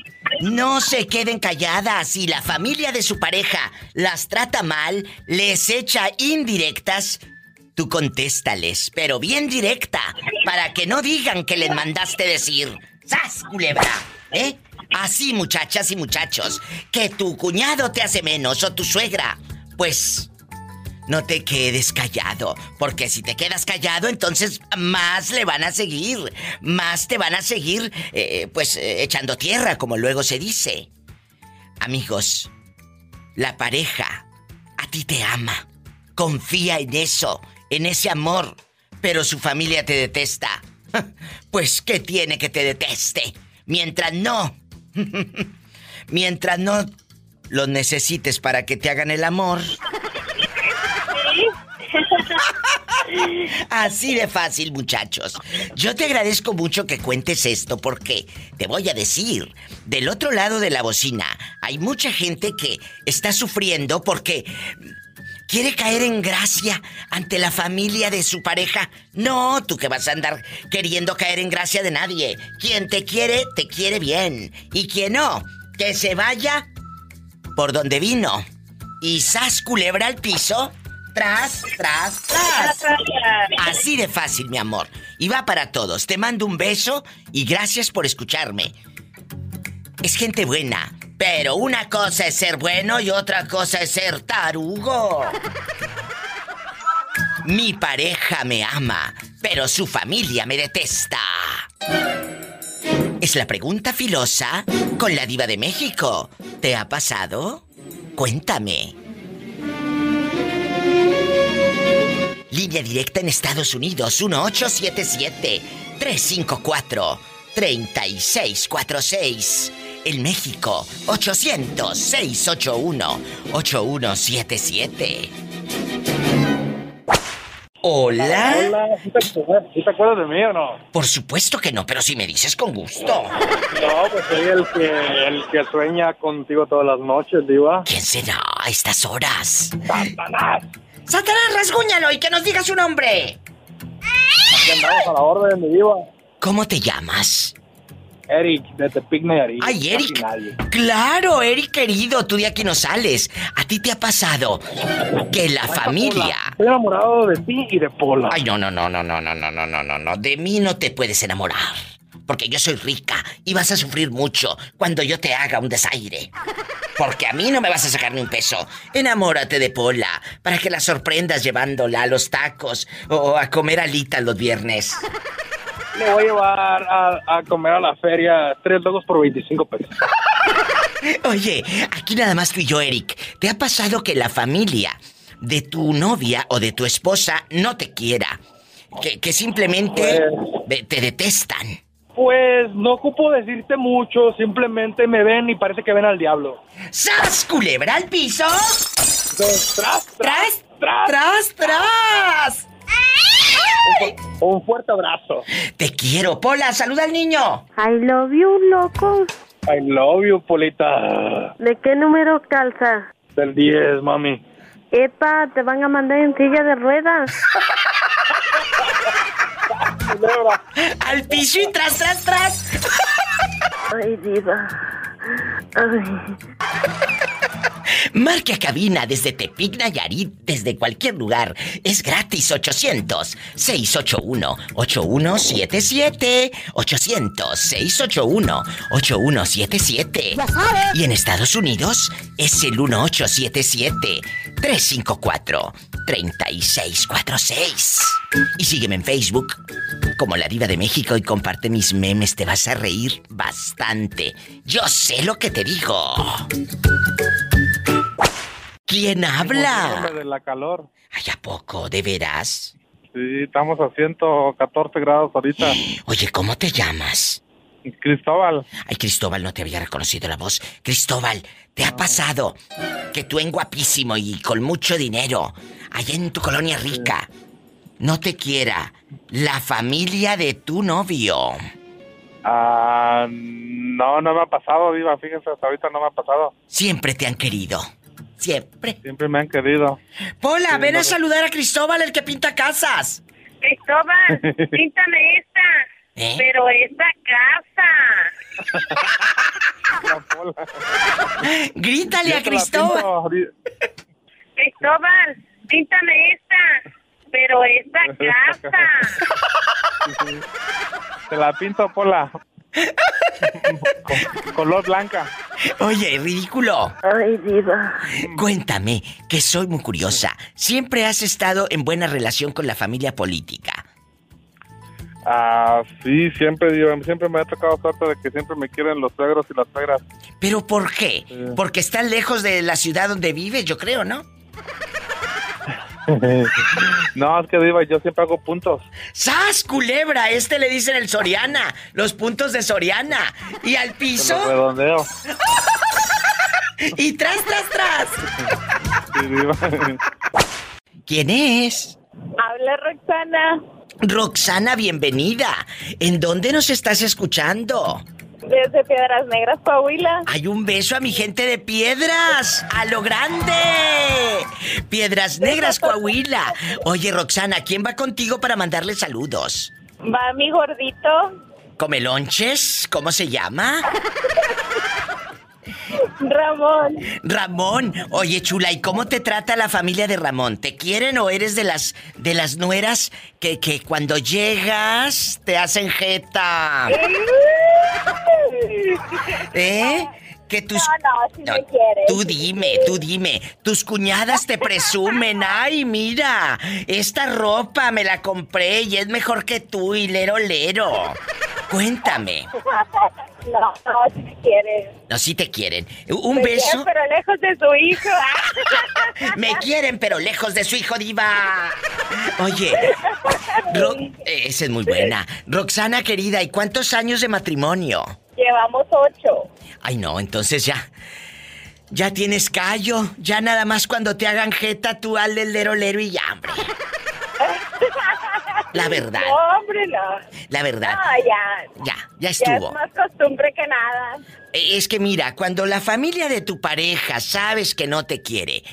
No se queden calladas. Si la familia de su pareja las trata mal, les echa indirectas, tú contéstales, pero bien directa, para que no digan que les mandaste decir. ¡Sas, culebra! ¿Eh? Así, muchachas y muchachos, que tu cuñado te hace menos o tu suegra. Pues no te quedes callado, porque si te quedas callado, entonces más le van a seguir, más te van a seguir, eh, pues, eh, echando tierra, como luego se dice. Amigos, la pareja a ti te ama, confía en eso, en ese amor, pero su familia te detesta. Pues, ¿qué tiene que te deteste? Mientras no, mientras no los necesites para que te hagan el amor. Así de fácil, muchachos. Yo te agradezco mucho que cuentes esto porque te voy a decir, del otro lado de la bocina hay mucha gente que está sufriendo porque quiere caer en gracia ante la familia de su pareja. No, tú que vas a andar queriendo caer en gracia de nadie. Quien te quiere, te quiere bien. Y quien no, que se vaya por donde vino. Y sas culebra al piso Tras, tras, tras. Así de fácil, mi amor. Y va para todos. Te mando un beso y gracias por escucharme. Es gente buena, pero una cosa es ser bueno y otra cosa es ser tarugo. Mi pareja me ama, pero su familia me detesta. Es la pregunta filosa con la diva de México. ¿Te ha pasado? Cuéntame. Línea directa en Estados Unidos, 1877-354-3646. En México, 800-681-8177. Hola. Hola, ¿sí te, sí te acuerdas de mí o no? Por supuesto que no, pero si me dices con gusto. No, pues soy el que, el que sueña contigo todas las noches, diva. ¿Quién será a estas horas? Satanás. Satanás, rasguñalo y que nos diga su nombre. Aquí andamos a la orden, mi diva. ¿Cómo te llamas? Eric, de Tepic Nayarit. Ay, Eric. Nadie. Claro, Eric querido, tú de aquí no sales. ¿A ti te ha pasado que la familia... Estoy enamorado de ti y de Pola. Ay, no, no, no, no, no, no, no, no, no, no. De mí no te puedes enamorar. Porque yo soy rica y vas a sufrir mucho cuando yo te haga un desaire. Porque a mí no me vas a sacar ni un peso. Enamórate de Pola para que la sorprendas llevándola a los tacos o a comer alitas los viernes. Le voy a llevar a, a comer a la feria tres logos por 25 pesos. Oye, aquí nada más tú y yo, Eric. ¿Te ha pasado que la familia de tu novia o de tu esposa no te quiera? Que, que simplemente de- te detestan. Pues no ocupo decirte mucho, simplemente me ven y parece que ven al diablo. ¡Sas, culebra al piso! Tras, tras, tras, tras, tras. Un fuerte abrazo. Te quiero, Pola, saluda al niño. I love you, loco. I love you, Polita. ¿De qué número calza? Del 10, mami. Epa, te van a mandar en silla de ruedas. Al piso y tras, tras, tras. Ay, diva. Marque a cabina desde Tepic Nayarit, desde cualquier lugar. Es gratis 800-681-8177. 800-681-8177. Y en Estados Unidos es el 1877-354-3646. Y sígueme en Facebook como La Diva de México y comparte mis memes. Te vas a reír bastante. Yo sé lo que te digo. ¿Quién habla? De la calor. Ay, ¿a poco? ¿De veras? Sí, estamos a 114 grados ahorita. Oye, ¿cómo te llamas? Cristóbal. Ay, Cristóbal, no te había reconocido la voz. Cristóbal, ¿te ha pasado que tú en guapísimo y con mucho dinero, allá en tu colonia rica, no te quiera la familia de tu novio? Ah, no, no me ha pasado, Diva. Fíjense, hasta ahorita no me ha pasado. Siempre te han querido. Siempre. Siempre me han querido. Pola, Sí, ven no a saludar a Cristóbal, el que pinta casas. Cristóbal, píntame esta. ¿Eh? Pero esta casa. Grítale a Cristóbal. Cristóbal, píntame esta. Pero esta casa. Te la pinto, Pola. Con- color blanca. Oye, ridículo. Ay, diva. Cuéntame, que soy muy curiosa. ¿Siempre has estado en buena relación con la familia política? Ah, sí, siempre, Diva. Siempre me ha tocado suerte de que siempre me quieren los suegros y las suegras. ¿Pero por qué? Sí. Porque están lejos de la ciudad donde vives, yo creo, ¿no? no, es que Diva, yo siempre hago puntos. ¡Sas, culebra! Este le dicen el Soriana. Los puntos de Soriana. Y al Te piso. redondeo. Y tras, tras, tras. Sí, Diva. ¿Quién es? Habla Roxana Roxana, bienvenida. ¿En dónde nos estás escuchando? Desde Piedras Negras, Coahuila. Hay un beso a mi gente de Piedras, a lo grande. Piedras Negras, Coahuila. Oye, Roxana, ¿quién va contigo para mandarle saludos? Va mi gordito, ¿Comelonches? ¿Cómo se llama? Ramón. Ramón. Oye, chula, ¿y cómo te trata la familia de Ramón? ¿Te quieren o eres de las de las nueras que, que cuando llegas te hacen jeta? ¿Eh? Que tus No, no, si No, me quieres. Tú dime, tú dime. Tus cuñadas te presumen. Ay, mira, esta ropa me la compré y es mejor que tú y lero lero. Cuéntame. No, no, si me quieres. No, si te quieren. Un Me beso. quieren, pero lejos de su hijo. Me quieren, pero lejos de su hijo diva. Oye, Ro- esa es muy buena. Roxana querida, ¿y cuántos años de matrimonio? Llevamos ocho. Ay, no, entonces ya. Ya tienes callo. Ya nada más cuando te hagan jeta, tú al del lero lero y ya, hombre. La verdad, No, hombre, no. la verdad. No, ya. Ya, ya Ya estuvo. es más costumbre que nada. Es que mira, cuando la familia de tu pareja sabes que no te quiere,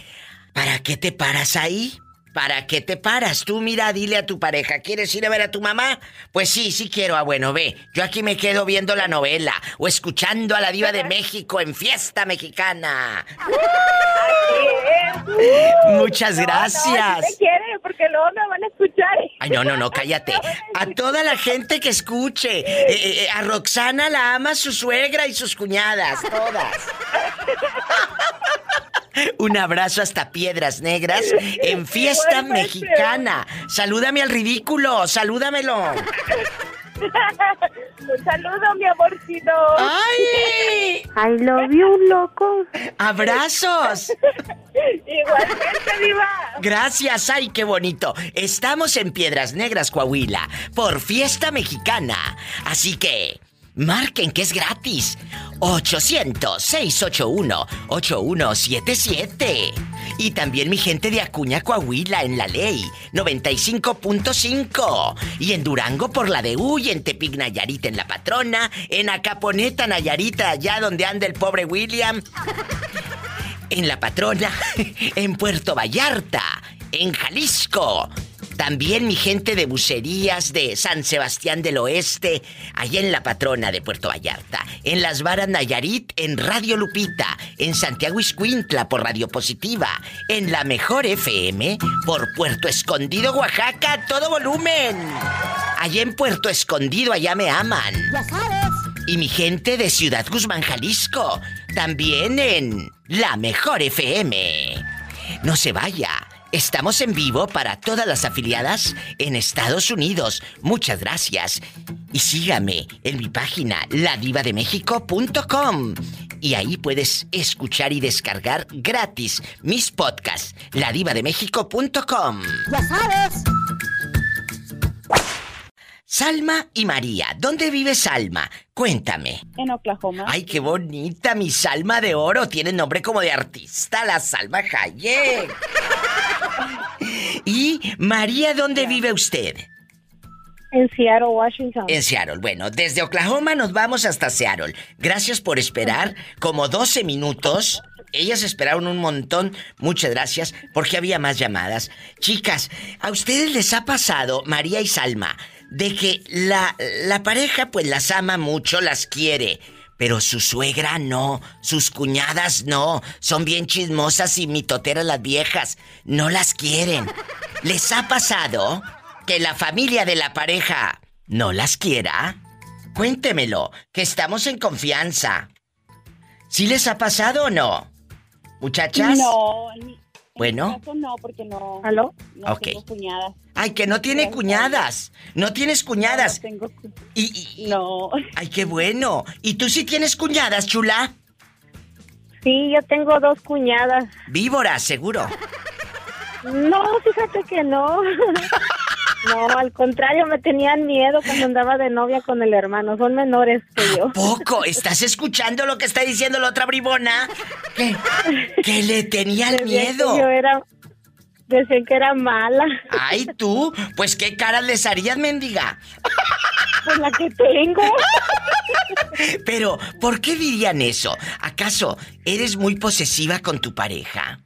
¿para qué te paras ahí? ¿Para qué te paras? Tú mira, dile a tu pareja, ¿quieres ir a ver a tu mamá? Pues sí, sí quiero. Ah, bueno, ve. Yo aquí me quedo viendo la novela o escuchando a la diva de México en fiesta mexicana. Muchas No, gracias. No, si me quieren, porque luego me van a escuchar. Ay, no, no, no, cállate. A toda la gente que escuche. Eh, eh, a Roxana la ama su suegra y sus cuñadas, todas. Un abrazo hasta Piedras Negras en fiesta Igualmente. mexicana. Salúdame al ridículo, salúdamelo. Un saludo, mi amorcito. ¡Ay! I love you, loco. ¡Abrazos! Igualmente, Diva. Gracias, ay, qué bonito. Estamos en Piedras Negras, Coahuila, por fiesta mexicana. Así que, marquen que es gratis. 800-681-8177. Y también mi gente de Acuña, Coahuila, en la ley 95.5. Y en Durango por la de Uy, en Tepic, Nayarit, en La Patrona. En Acaponeta, Nayarit, allá donde anda el pobre William en La Patrona, en Puerto Vallarta, en Jalisco. También mi gente de bucerías de San Sebastián del Oeste, allá en La Patrona de Puerto Vallarta. En Las Varas Nayarit, en Radio Lupita. En Santiago Iscuintla por Radio Positiva. En La Mejor FM por Puerto Escondido, Oaxaca, a todo volumen. Allá en Puerto Escondido, allá me aman. Ya sabes. Y mi gente de Ciudad Guzmán, Jalisco, también en La Mejor FM. No se vaya. Estamos en vivo para todas las afiliadas en Estados Unidos. Muchas gracias. Y sígame en mi página ladivademexico.com. Y ahí puedes escuchar y descargar gratis mis podcasts. ladivademexico.com. Ya sabes. Salma y María. ¿Dónde vive Salma? Cuéntame. En Oklahoma. Ay, qué bonita, mi Salma de oro. Tiene nombre como de artista, la Salma Hayek. Y María, ¿dónde vive usted? En Seattle, Washington. En Seattle. Bueno, desde Oklahoma nos vamos hasta Seattle. Gracias por esperar como 12 minutos. Ellas esperaron un montón. Muchas gracias porque había más llamadas. Chicas, ¿a ustedes les ha pasado, María y Salma, de que la, la pareja pues las ama mucho, las quiere? Pero su suegra no, sus cuñadas no, son bien chismosas y mitoteras las viejas, no las quieren. ¿Les ha pasado? que la familia de la pareja no las quiera? Cuéntemelo, que estamos en confianza. ¿Sí les ha pasado o no? ¿Muchachas? No, en mi, bueno. caso no, porque no. ¿Aló? No Ok. tengo cuñadas. Ay, que no tiene cuñadas. No tienes cuñadas. No tengo cu- Y, No. Ay, qué bueno. ¿Y tú sí tienes cuñadas, chula? Sí, yo tengo dos cuñadas. Víbora, seguro. No, fíjate que no. No, al contrario, me tenían miedo cuando andaba de novia con el hermano. Son menores que yo. Poco, ¿estás escuchando lo que está diciendo la otra bribona? Que, que le tenían miedo. Yo era. Decían que era mala. Ay, tú, pues qué caras les harías, mendiga. Pues la que tengo. Pero, ¿por qué dirían eso? ¿Acaso eres muy posesiva con tu pareja?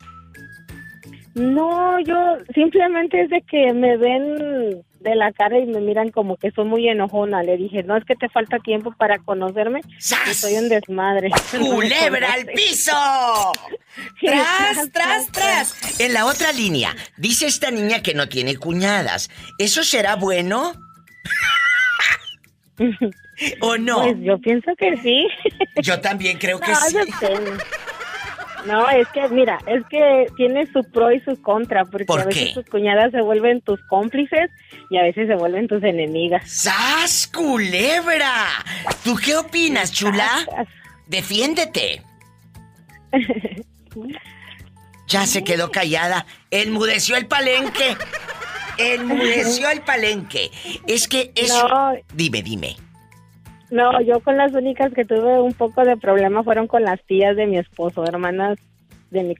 No, yo simplemente es de que me ven de la cara y me miran como que soy muy enojona. Le dije, no, es que te falta tiempo para conocerme. Y soy un desmadre. ¡Culebra al piso! ¡Tras, tras, tras! En la otra línea, dice esta niña que no tiene cuñadas. ¿Eso será bueno? ¿O no? Pues yo pienso que sí. Yo también creo que No, sí. No, es que, mira, es que tiene su pro y su contra, porque ¿Por a veces qué? tus cuñadas se vuelven tus cómplices y a veces se vuelven tus enemigas. ¡Sas, culebra! ¿Tú qué opinas, chula? Defiéndete. Ya se quedó callada. Enmudeció el palenque. Enmudeció el palenque. Es que eso... No. Dime, dime. No, yo con las únicas que tuve un poco de problema fueron con las tías de mi esposo, hermanas de mi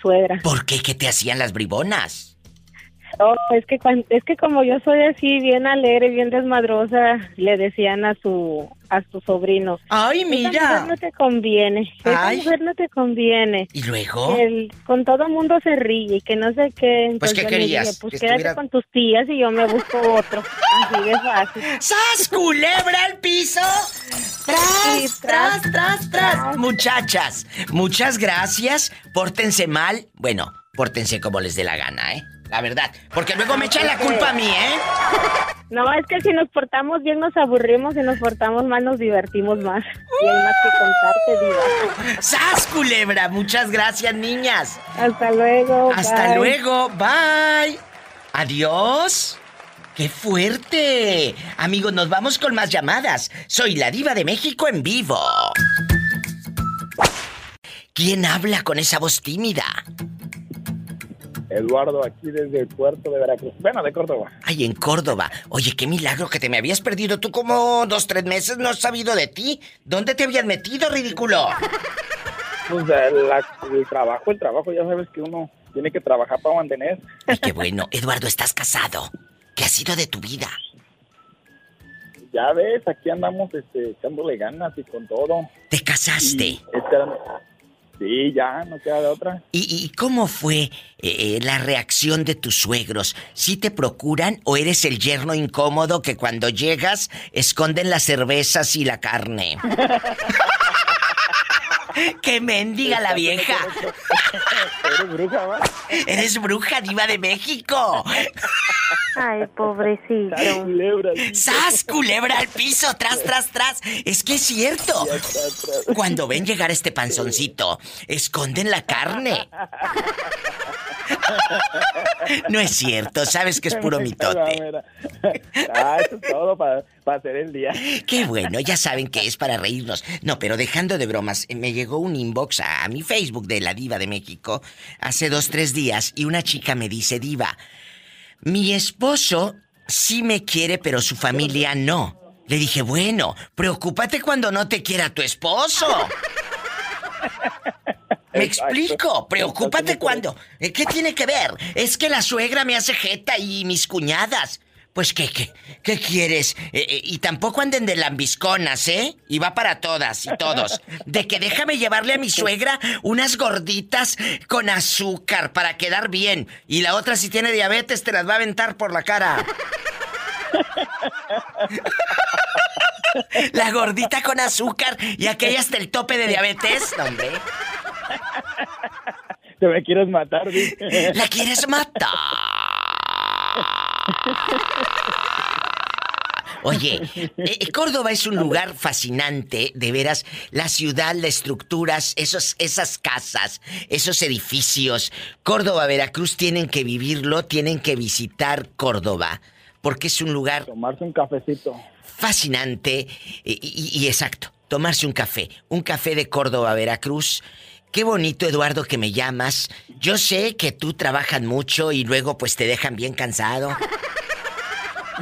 suegra. ¿Por qué? ¿Qué te hacían las bribonas? Oh, es que es que como yo soy así bien alegre, bien desmadrosa, le decían a su a su sobrino. Ay, Esa mira. mujer no te conviene. Esa Ay. mujer no te conviene. ¿Y luego? El- con todo mundo se ríe y que no sé qué. Pues, Entonces ¿qué yo le querías? dije, pues ¿Que quédate con tus tías y yo me busco otro. Así de fácil. ¡Sas, culebra al piso! ¡Tras, tras, tras, tras! Muchachas, muchas gracias. Pórtense mal. Bueno, pórtense como les dé la gana, ¿eh? La verdad. Porque luego me echan la culpa a mí, ¿eh? No, es que si nos portamos bien nos aburrimos, si nos portamos mal nos divertimos más. Y hay más que contarte, diva. ¡Sas, culebra! Muchas gracias, niñas. Hasta luego. Hasta bye. luego. Bye. Adiós. ¡Qué fuerte! Amigos, nos vamos con más llamadas. Soy la diva de México en vivo. ¿Quién habla con esa voz tímida? Eduardo, aquí desde el puerto de Veracruz. Bueno, de Córdoba. Ay, en Córdoba. Oye, qué milagro que te me habías perdido. Tú como dos, tres meses no has sabido de ti. ¿Dónde te habías metido, ridículo? Pues la- el trabajo, el trabajo, ya sabes que uno tiene que trabajar para mantener. Ay, qué bueno. Eduardo, estás casado. ¿Qué ha sido de tu vida? Ya ves, aquí andamos este, echándole ganas y con todo. ¿Te casaste? Y esperando- Sí, ya, no queda de otra. ¿Y, y cómo fue eh, la reacción de tus suegros? ¿Sí te procuran o eres el yerno incómodo que cuando llegas esconden las cervezas y la carne? ¡Qué mendiga la vieja! Eres bruja, ¿va? ¡Eres bruja diva de México! Ay, pobrecito. ¡Sas, culebra al piso! ¡Tras, tras, tras! Es que es cierto. Cuando ven llegar este panzoncito, esconden la carne. No es cierto, sabes que es puro mitote. Ah, eso es todo para, para hacer el día. Qué bueno, ya saben que es para reírnos. No, pero dejando de bromas, eh, me llegó un inbox a, a mi Facebook de la Diva de México hace dos, tres días y una chica me dice, Diva, mi esposo sí me quiere, pero su familia no. Le dije, bueno, preocúpate cuando no te quiera tu esposo. Me explico, preocúpate cuando. Eh, ¿Qué tiene que ver? Es que la suegra me hace jeta y mis cuñadas. Pues, ¿qué, qué, qué quieres? Eh, eh, y tampoco anden de lambisconas, ¿eh? Y va para todas y todos. De que déjame llevarle a mi suegra unas gorditas con azúcar para quedar bien. Y la otra, si tiene diabetes, te las va a aventar por la cara. La gordita con azúcar y aquella hasta el tope de diabetes, hombre. Te me quieres matar, ¿La quieres matar? Oye, eh, Córdoba es un lugar fascinante, de veras. La ciudad, las estructuras, esos, esas casas, esos edificios. Córdoba, Veracruz tienen que vivirlo, tienen que visitar Córdoba porque es un lugar... Tomarse un cafecito. Fascinante y, exacto, tomarse un café. Un café de Córdoba, Veracruz. Qué bonito, Eduardo, que me llamas. Yo sé que tú trabajas mucho y luego pues te dejan bien cansado.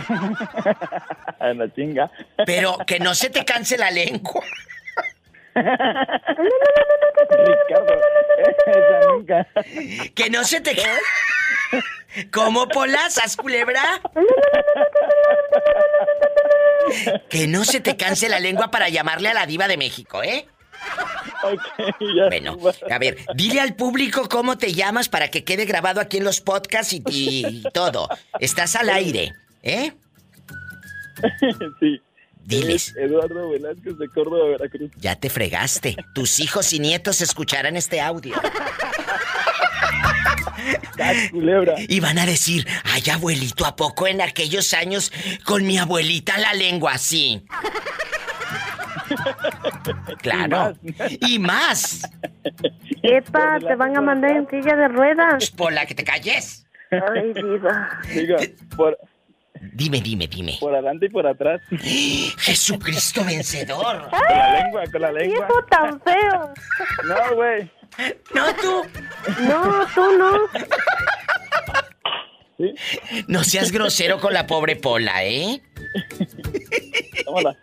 La chinga. Pero que no se te canse la lengua. Ricardo, esa nunca. Que no se te... ¿Cómo, Polas? culebra? que no se te canse la lengua para llamarle a la diva de México, ¿eh? bueno, a ver, dile al público cómo te llamas para que quede grabado aquí en los podcasts y, y todo. Estás al aire, ¿eh? Sí. Diles. Eduardo Velázquez de Córdoba, Veracruz. Ya te fregaste. Tus hijos y nietos escucharán este audio. Y van a decir, ay abuelito, ¿a poco en aquellos años con mi abuelita la lengua así? Claro. Y más. Epa, te van a mandar en silla de ruedas. Pola, que te calles. Ay, diva. Diga, por... Dime, dime, dime. Por adelante y por atrás. Jesucristo vencedor. Con la lengua, con la lengua. Hijo tan feo. No, güey. No, tú. No, tú no. No seas grosero con la pobre Pola, ¿eh? Tómala.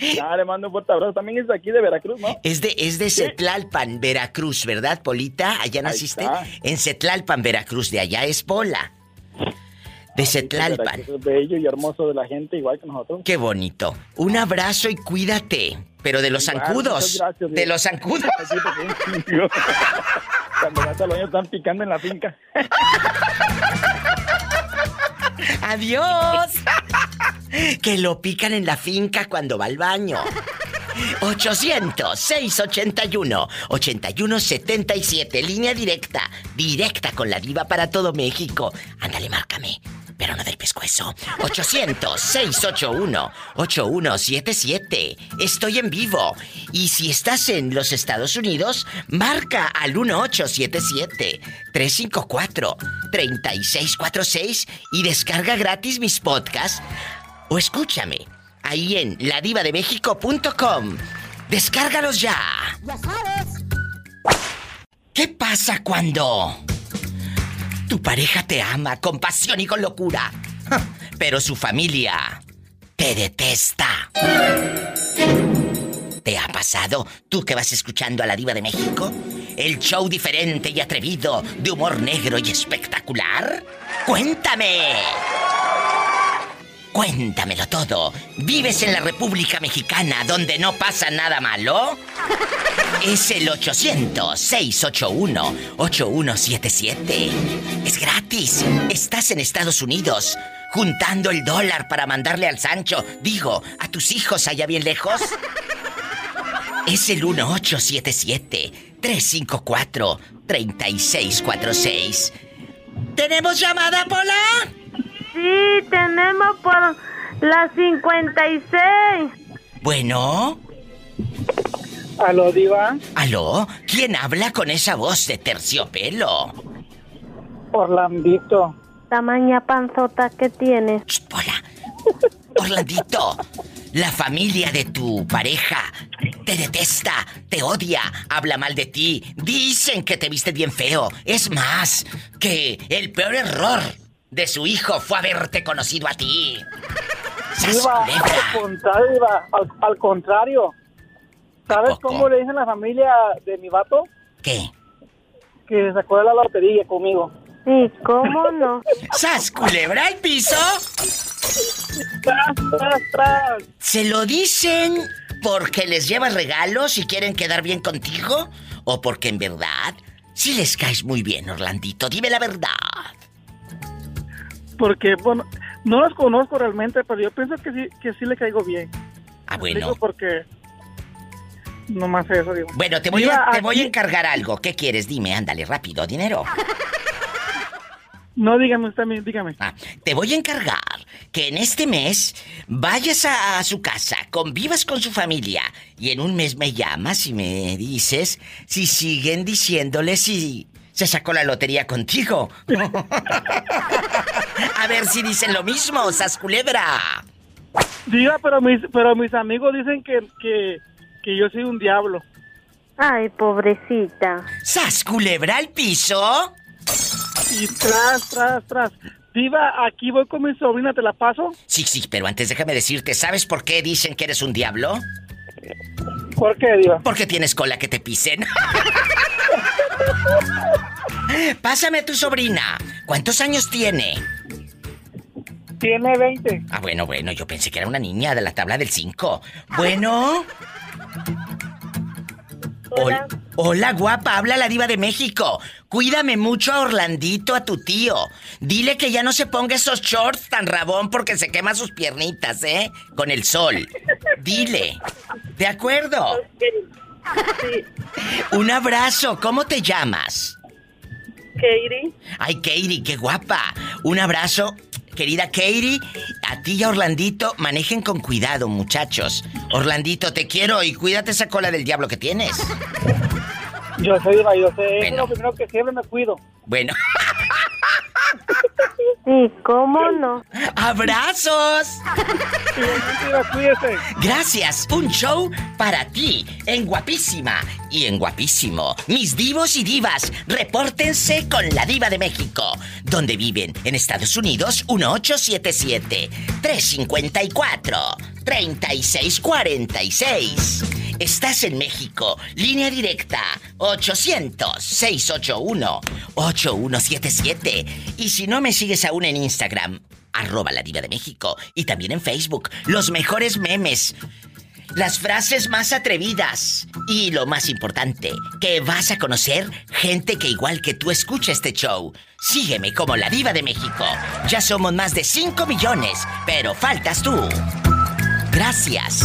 Ah, le mando un fuerte abrazo. También es de aquí de Veracruz, ¿no? Es de, es de Cetlalpan, Veracruz, ¿verdad, Polita? ¿Allá naciste? En Cetlalpan, Veracruz, de allá es Pola. De Cetlalpan. Bello y hermoso de la gente, igual que nosotros. Qué bonito. Un abrazo y cuídate. Pero de los zancudos. de los zancudos. Cuando vas al baño están picando en la finca. Adiós. que lo pican en la finca cuando va al baño. 800-681-8177. Línea directa. Directa con la diva para todo México. Ándale, márcame pero no del pescuezo. 800-681-8177. Estoy en vivo. Y si estás en los Estados Unidos, marca al 1877-354-3646 y descarga gratis mis podcasts. O escúchame ahí en ladivademéxico.com. Descárgalos ya. Ya sabes. ¿Qué pasa cuando tu pareja te ama con pasión y con locura, pero su familia te detesta. ¿Te ha pasado? ¿Tú que vas escuchando a la diva de México? ¿El show diferente y atrevido de humor negro y espectacular? ¡Cuéntame! Cuéntamelo todo. ¿Vives en la República Mexicana donde no pasa nada malo? Es el 800-681-8177. Es gratis. Estás en Estados Unidos, juntando el dólar para mandarle al Sancho, digo, a tus hijos allá bien lejos. Es el 1877-354-3646. ¿Tenemos llamada, Pola? Sí, tenemos por las 56. Bueno. ¿Aló, Diva? ¿Aló? ¿Quién habla con esa voz de terciopelo? Orlandito. Tamaña panzota que tienes. Hola. Orlandito, la familia de tu pareja te detesta, te odia, habla mal de ti, dicen que te viste bien feo. Es más, que el peor error de su hijo fue haberte conocido a ti. Diva, al contrario, Diva, al, al contrario. ¿Sabes cómo le dicen a la familia de mi vato? ¿Qué? Que sacó de la lotería conmigo. Sí, ¿cómo no? ¿Sas culebra al piso? Tras, tras, tras. ¿Se lo dicen porque les llevas regalos y quieren quedar bien contigo? ¿O porque en verdad sí les caes muy bien, Orlandito? Dime la verdad. Porque, bueno, no los conozco realmente, pero yo pienso que sí, que sí le caigo bien. Ah, Digo bueno. porque... Nomás eso, digo. Bueno, te voy, a, te voy a encargar algo. ¿Qué quieres? Dime, ándale, rápido, dinero. No, dígame usted, dígame. Ah, te voy a encargar que en este mes vayas a, a su casa, convivas con su familia y en un mes me llamas y me dices si siguen diciéndole si se sacó la lotería contigo. a ver si dicen lo mismo, sas culebra. Diga, pero mis, pero mis amigos dicen que, que, que yo soy un diablo. Ay, pobrecita. ¿Sas culebra al piso? Y tras, tras, tras. Diva, aquí voy con mi sobrina, ¿te la paso? Sí, sí, pero antes déjame decirte, ¿sabes por qué dicen que eres un diablo? ¿Por qué, Diva? Porque tienes cola que te pisen. Pásame a tu sobrina. ¿Cuántos años tiene? Tiene 20. Ah, bueno, bueno, yo pensé que era una niña de la tabla del 5. Bueno. Hola. Hola, guapa, habla la diva de México. Cuídame mucho a Orlandito, a tu tío. Dile que ya no se ponga esos shorts tan rabón porque se quema sus piernitas, ¿eh? Con el sol. Dile. ¿De acuerdo? Un abrazo. ¿Cómo te llamas? Katie. Ay, Katie, qué guapa. Un abrazo, querida Katie. A ti y a Orlandito, manejen con cuidado, muchachos. Orlandito, te quiero y cuídate esa cola del diablo que tienes. Yo sé, Diva, yo sé. Es Bueno. lo primero que siempre me cuido. Bueno, Sí, ¿cómo no? abrazos. Gracias, un show para ti, en Guapísima y en Guapísimo. Mis divos y divas, repórtense con la diva de México. donde viven? En Estados Unidos, 1877-354-3646. Estás en México, línea directa, 800-681-8177. Y si no me sigues aún en Instagram, arroba la diva de México. Y también en Facebook, los mejores memes. Las frases más atrevidas. Y lo más importante, que vas a conocer gente que igual que tú escucha este show. Sígueme como la diva de México. Ya somos más de 5 millones, pero faltas tú. Gracias.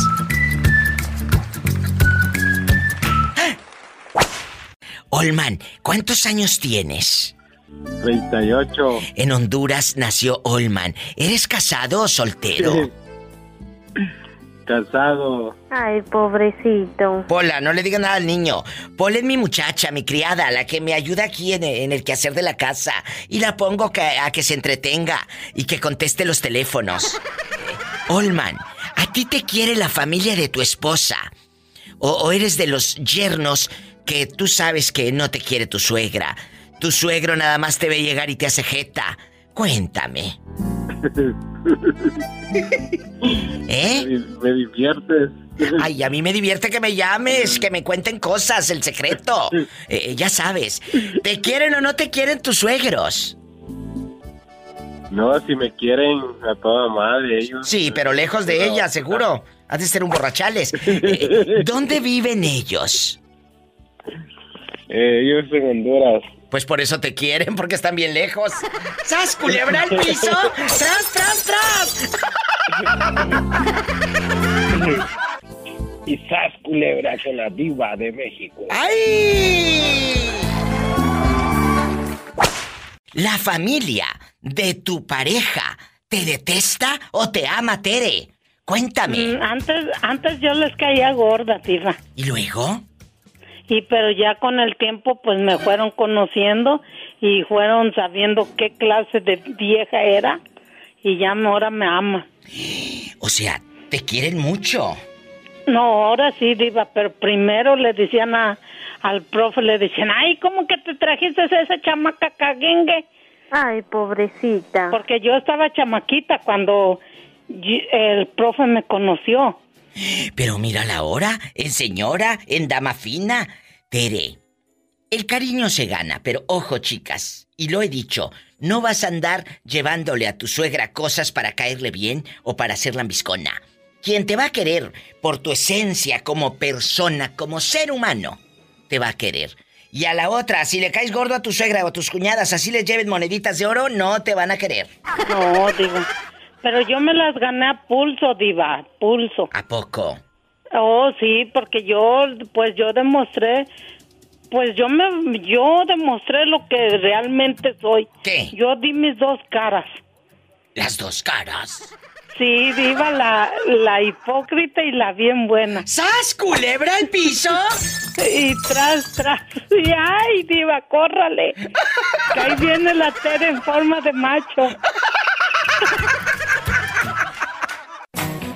Olman, ¿cuántos años tienes? 38. En Honduras nació Olman. ¿Eres casado o soltero? Casado. Ay, pobrecito. Pola, no le digas nada al niño. Pola es mi muchacha, mi criada, la que me ayuda aquí en, en el quehacer de la casa. Y la pongo que- a que se entretenga y que conteste los teléfonos. Olman, ¿a ti te quiere la familia de tu esposa? ¿O, o eres de los yernos que tú sabes que no te quiere tu suegra? Tu suegro nada más te ve llegar y te hace jeta. Cuéntame. ¿Eh? Me, me diviertes. Ay, a mí me divierte que me llames, que me cuenten cosas, el secreto. Eh, ya sabes, ¿te quieren o no te quieren tus suegros? No, si me quieren a toda madre ellos. Sí, pero lejos de ella, seguro. Has de ser un borrachales. Eh, ¿Dónde viven ellos? Eh, ellos en Honduras. Pues por eso te quieren, porque están bien lejos. ¡Sas, culebra al piso! ¡Tras, tras, tras! Y sas culebra con la diva de México. ¡Ay! La familia de tu pareja te detesta o te ama, Tere. Cuéntame. Mm, Antes, antes yo les caía gorda, Tifa. ¿Y luego? Y pero ya con el tiempo pues me fueron conociendo y fueron sabiendo qué clase de vieja era y ya ahora me ama. O sea, te quieren mucho. No, ahora sí, Diva, pero primero le decían a, al profe, le decían, ay, ¿cómo que te trajiste esa chamaca caguengue? Ay, pobrecita. Porque yo estaba chamaquita cuando el profe me conoció. Pero mira la hora, en señora, en dama fina. Tere, el cariño se gana, pero ojo, chicas, y lo he dicho, no vas a andar llevándole a tu suegra cosas para caerle bien o para hacerla ambiscona. Quien te va a querer por tu esencia como persona, como ser humano, te va a querer. Y a la otra, si le caes gordo a tu suegra o a tus cuñadas, así les lleven moneditas de oro, no te van a querer. No, digo. Pero yo me las gané a pulso, diva, pulso. ¿A poco? Oh, sí, porque yo, pues yo demostré, pues yo me, yo demostré lo que realmente soy. ¿Qué? Yo di mis dos caras. Las dos caras. Sí, diva, la, la hipócrita y la bien buena. ¡Sas, culebra al piso! Y tras, tras. Y ay, diva, córrale. Que ahí viene la Tere en forma de macho.